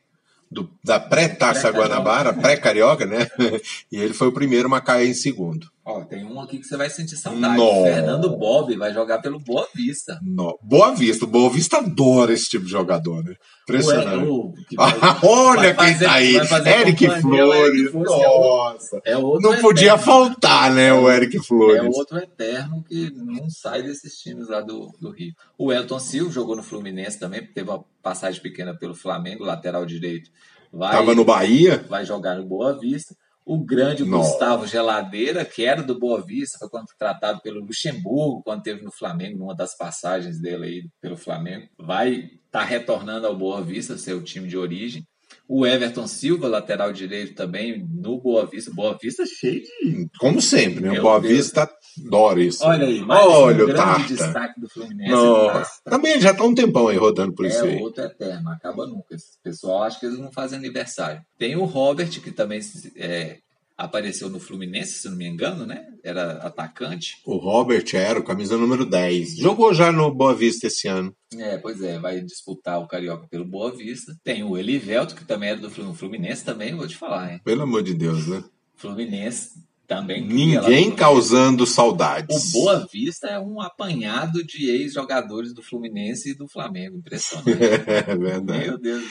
Do, da pré-taça. Guanabara, pré-carioca, né? E ele foi o primeiro cair em segundo. Ó, tem um aqui que você vai sentir saudade. Nossa. Fernando Bob vai jogar pelo Boa Vista. No- Boa Vista, o Boa Vista adora esse tipo de jogador, né? Impressionante. O- o- que vai- Olha quem fazer- tá aí, Eric Flores. Flores, é Nossa. É Não podia eterno. faltar, né, o Eric É Flores. outro eterno que não sai desses times lá do, do Rio. O Elton Silva jogou no Fluminense também, teve uma passagem pequena pelo Flamengo, lateral direito. Vai, Tava no Bahia. vai jogar no Boa Vista. O grande. Gustavo Geladeira, que era do Boa Vista, foi contratado pelo Luxemburgo quando teve no Flamengo, numa das passagens dele aí pelo Flamengo. Vai estar retornando ao Boa Vista, seu time de origem. O Everton Silva, lateral direito também, no Boa Vista. Boa Vista cheio de. Como sempre, né? O Boa Deus. Vista adora isso. Olha aí, mais Olha um grande Tarta. destaque do Fluminense. Nossa. Também já tá um tempão aí rodando por isso É aí. outro eterno, acaba nunca. Esse pessoal acha que eles não fazem aniversário. Tem o Robert, que também é, apareceu no Fluminense, se não me engano, né? Era atacante. O Robert era o camisa número 10. Jogou já no Boa Vista esse ano. É, pois é, vai disputar o Carioca pelo Boa Vista. Tem o Elivelto, que também era do Flu- Fluminense também, vou te falar, hein? Pelo amor de Deus, né? Fluminense Também Ninguém causando saudades. O Boa Vista é um apanhado de ex-jogadores do Fluminense e do Flamengo. Impressionante. É verdade. Meu Deus.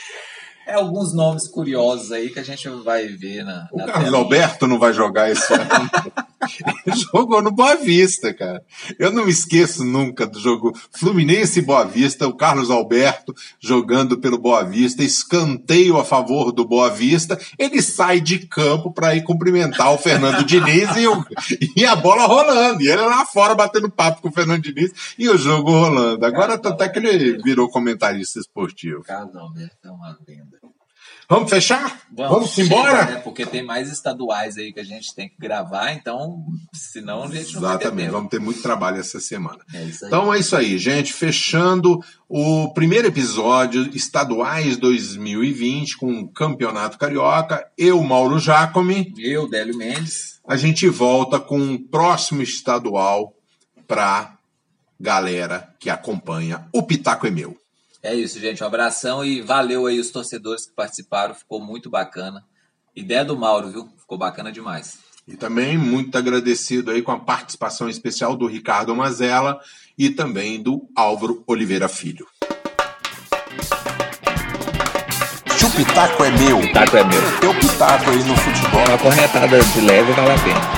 É alguns nomes curiosos aí que a gente vai ver na. O na Carlos tela. Alberto não vai jogar esse ano. Ele jogou no Boa Vista, cara. Eu não me esqueço nunca do jogo Fluminense e Boa Vista, o Carlos Alberto jogando pelo Boa Vista, escanteio a favor do Boa Vista, ele sai de campo para ir cumprimentar o Fernando Diniz e, o- e a bola rolando, e ele lá fora batendo papo com o Fernando Diniz e o jogo rolando. Agora até que ele virou comentarista esportivo. Carlos Alberto é uma lenda. Vamos fechar? Vamos, chega, embora? né? Porque tem mais estaduais aí que a gente tem que gravar, então, senão a gente não ter Exatamente, vamos ter muito trabalho essa semana. É isso aí. Então é isso aí, gente. Fechando o primeiro episódio Estaduais 2020 com o Campeonato Carioca. Eu, Mauro Jacome. Eu, Délio Mendes. A gente volta com um próximo estadual para galera que acompanha o Pitaco é Meu. É isso, gente. Um abração e valeu aí os torcedores que participaram. Ficou muito bacana. Ideia do Mauro, viu? Ficou bacana demais. E também muito agradecido aí com a participação especial do Ricardo Mazella e também do Álvaro Oliveira Filho. Se o pitaco é meu, Pitaco é meu. teu pitaco aí no futebol. Uma corretada de leve vale a pena.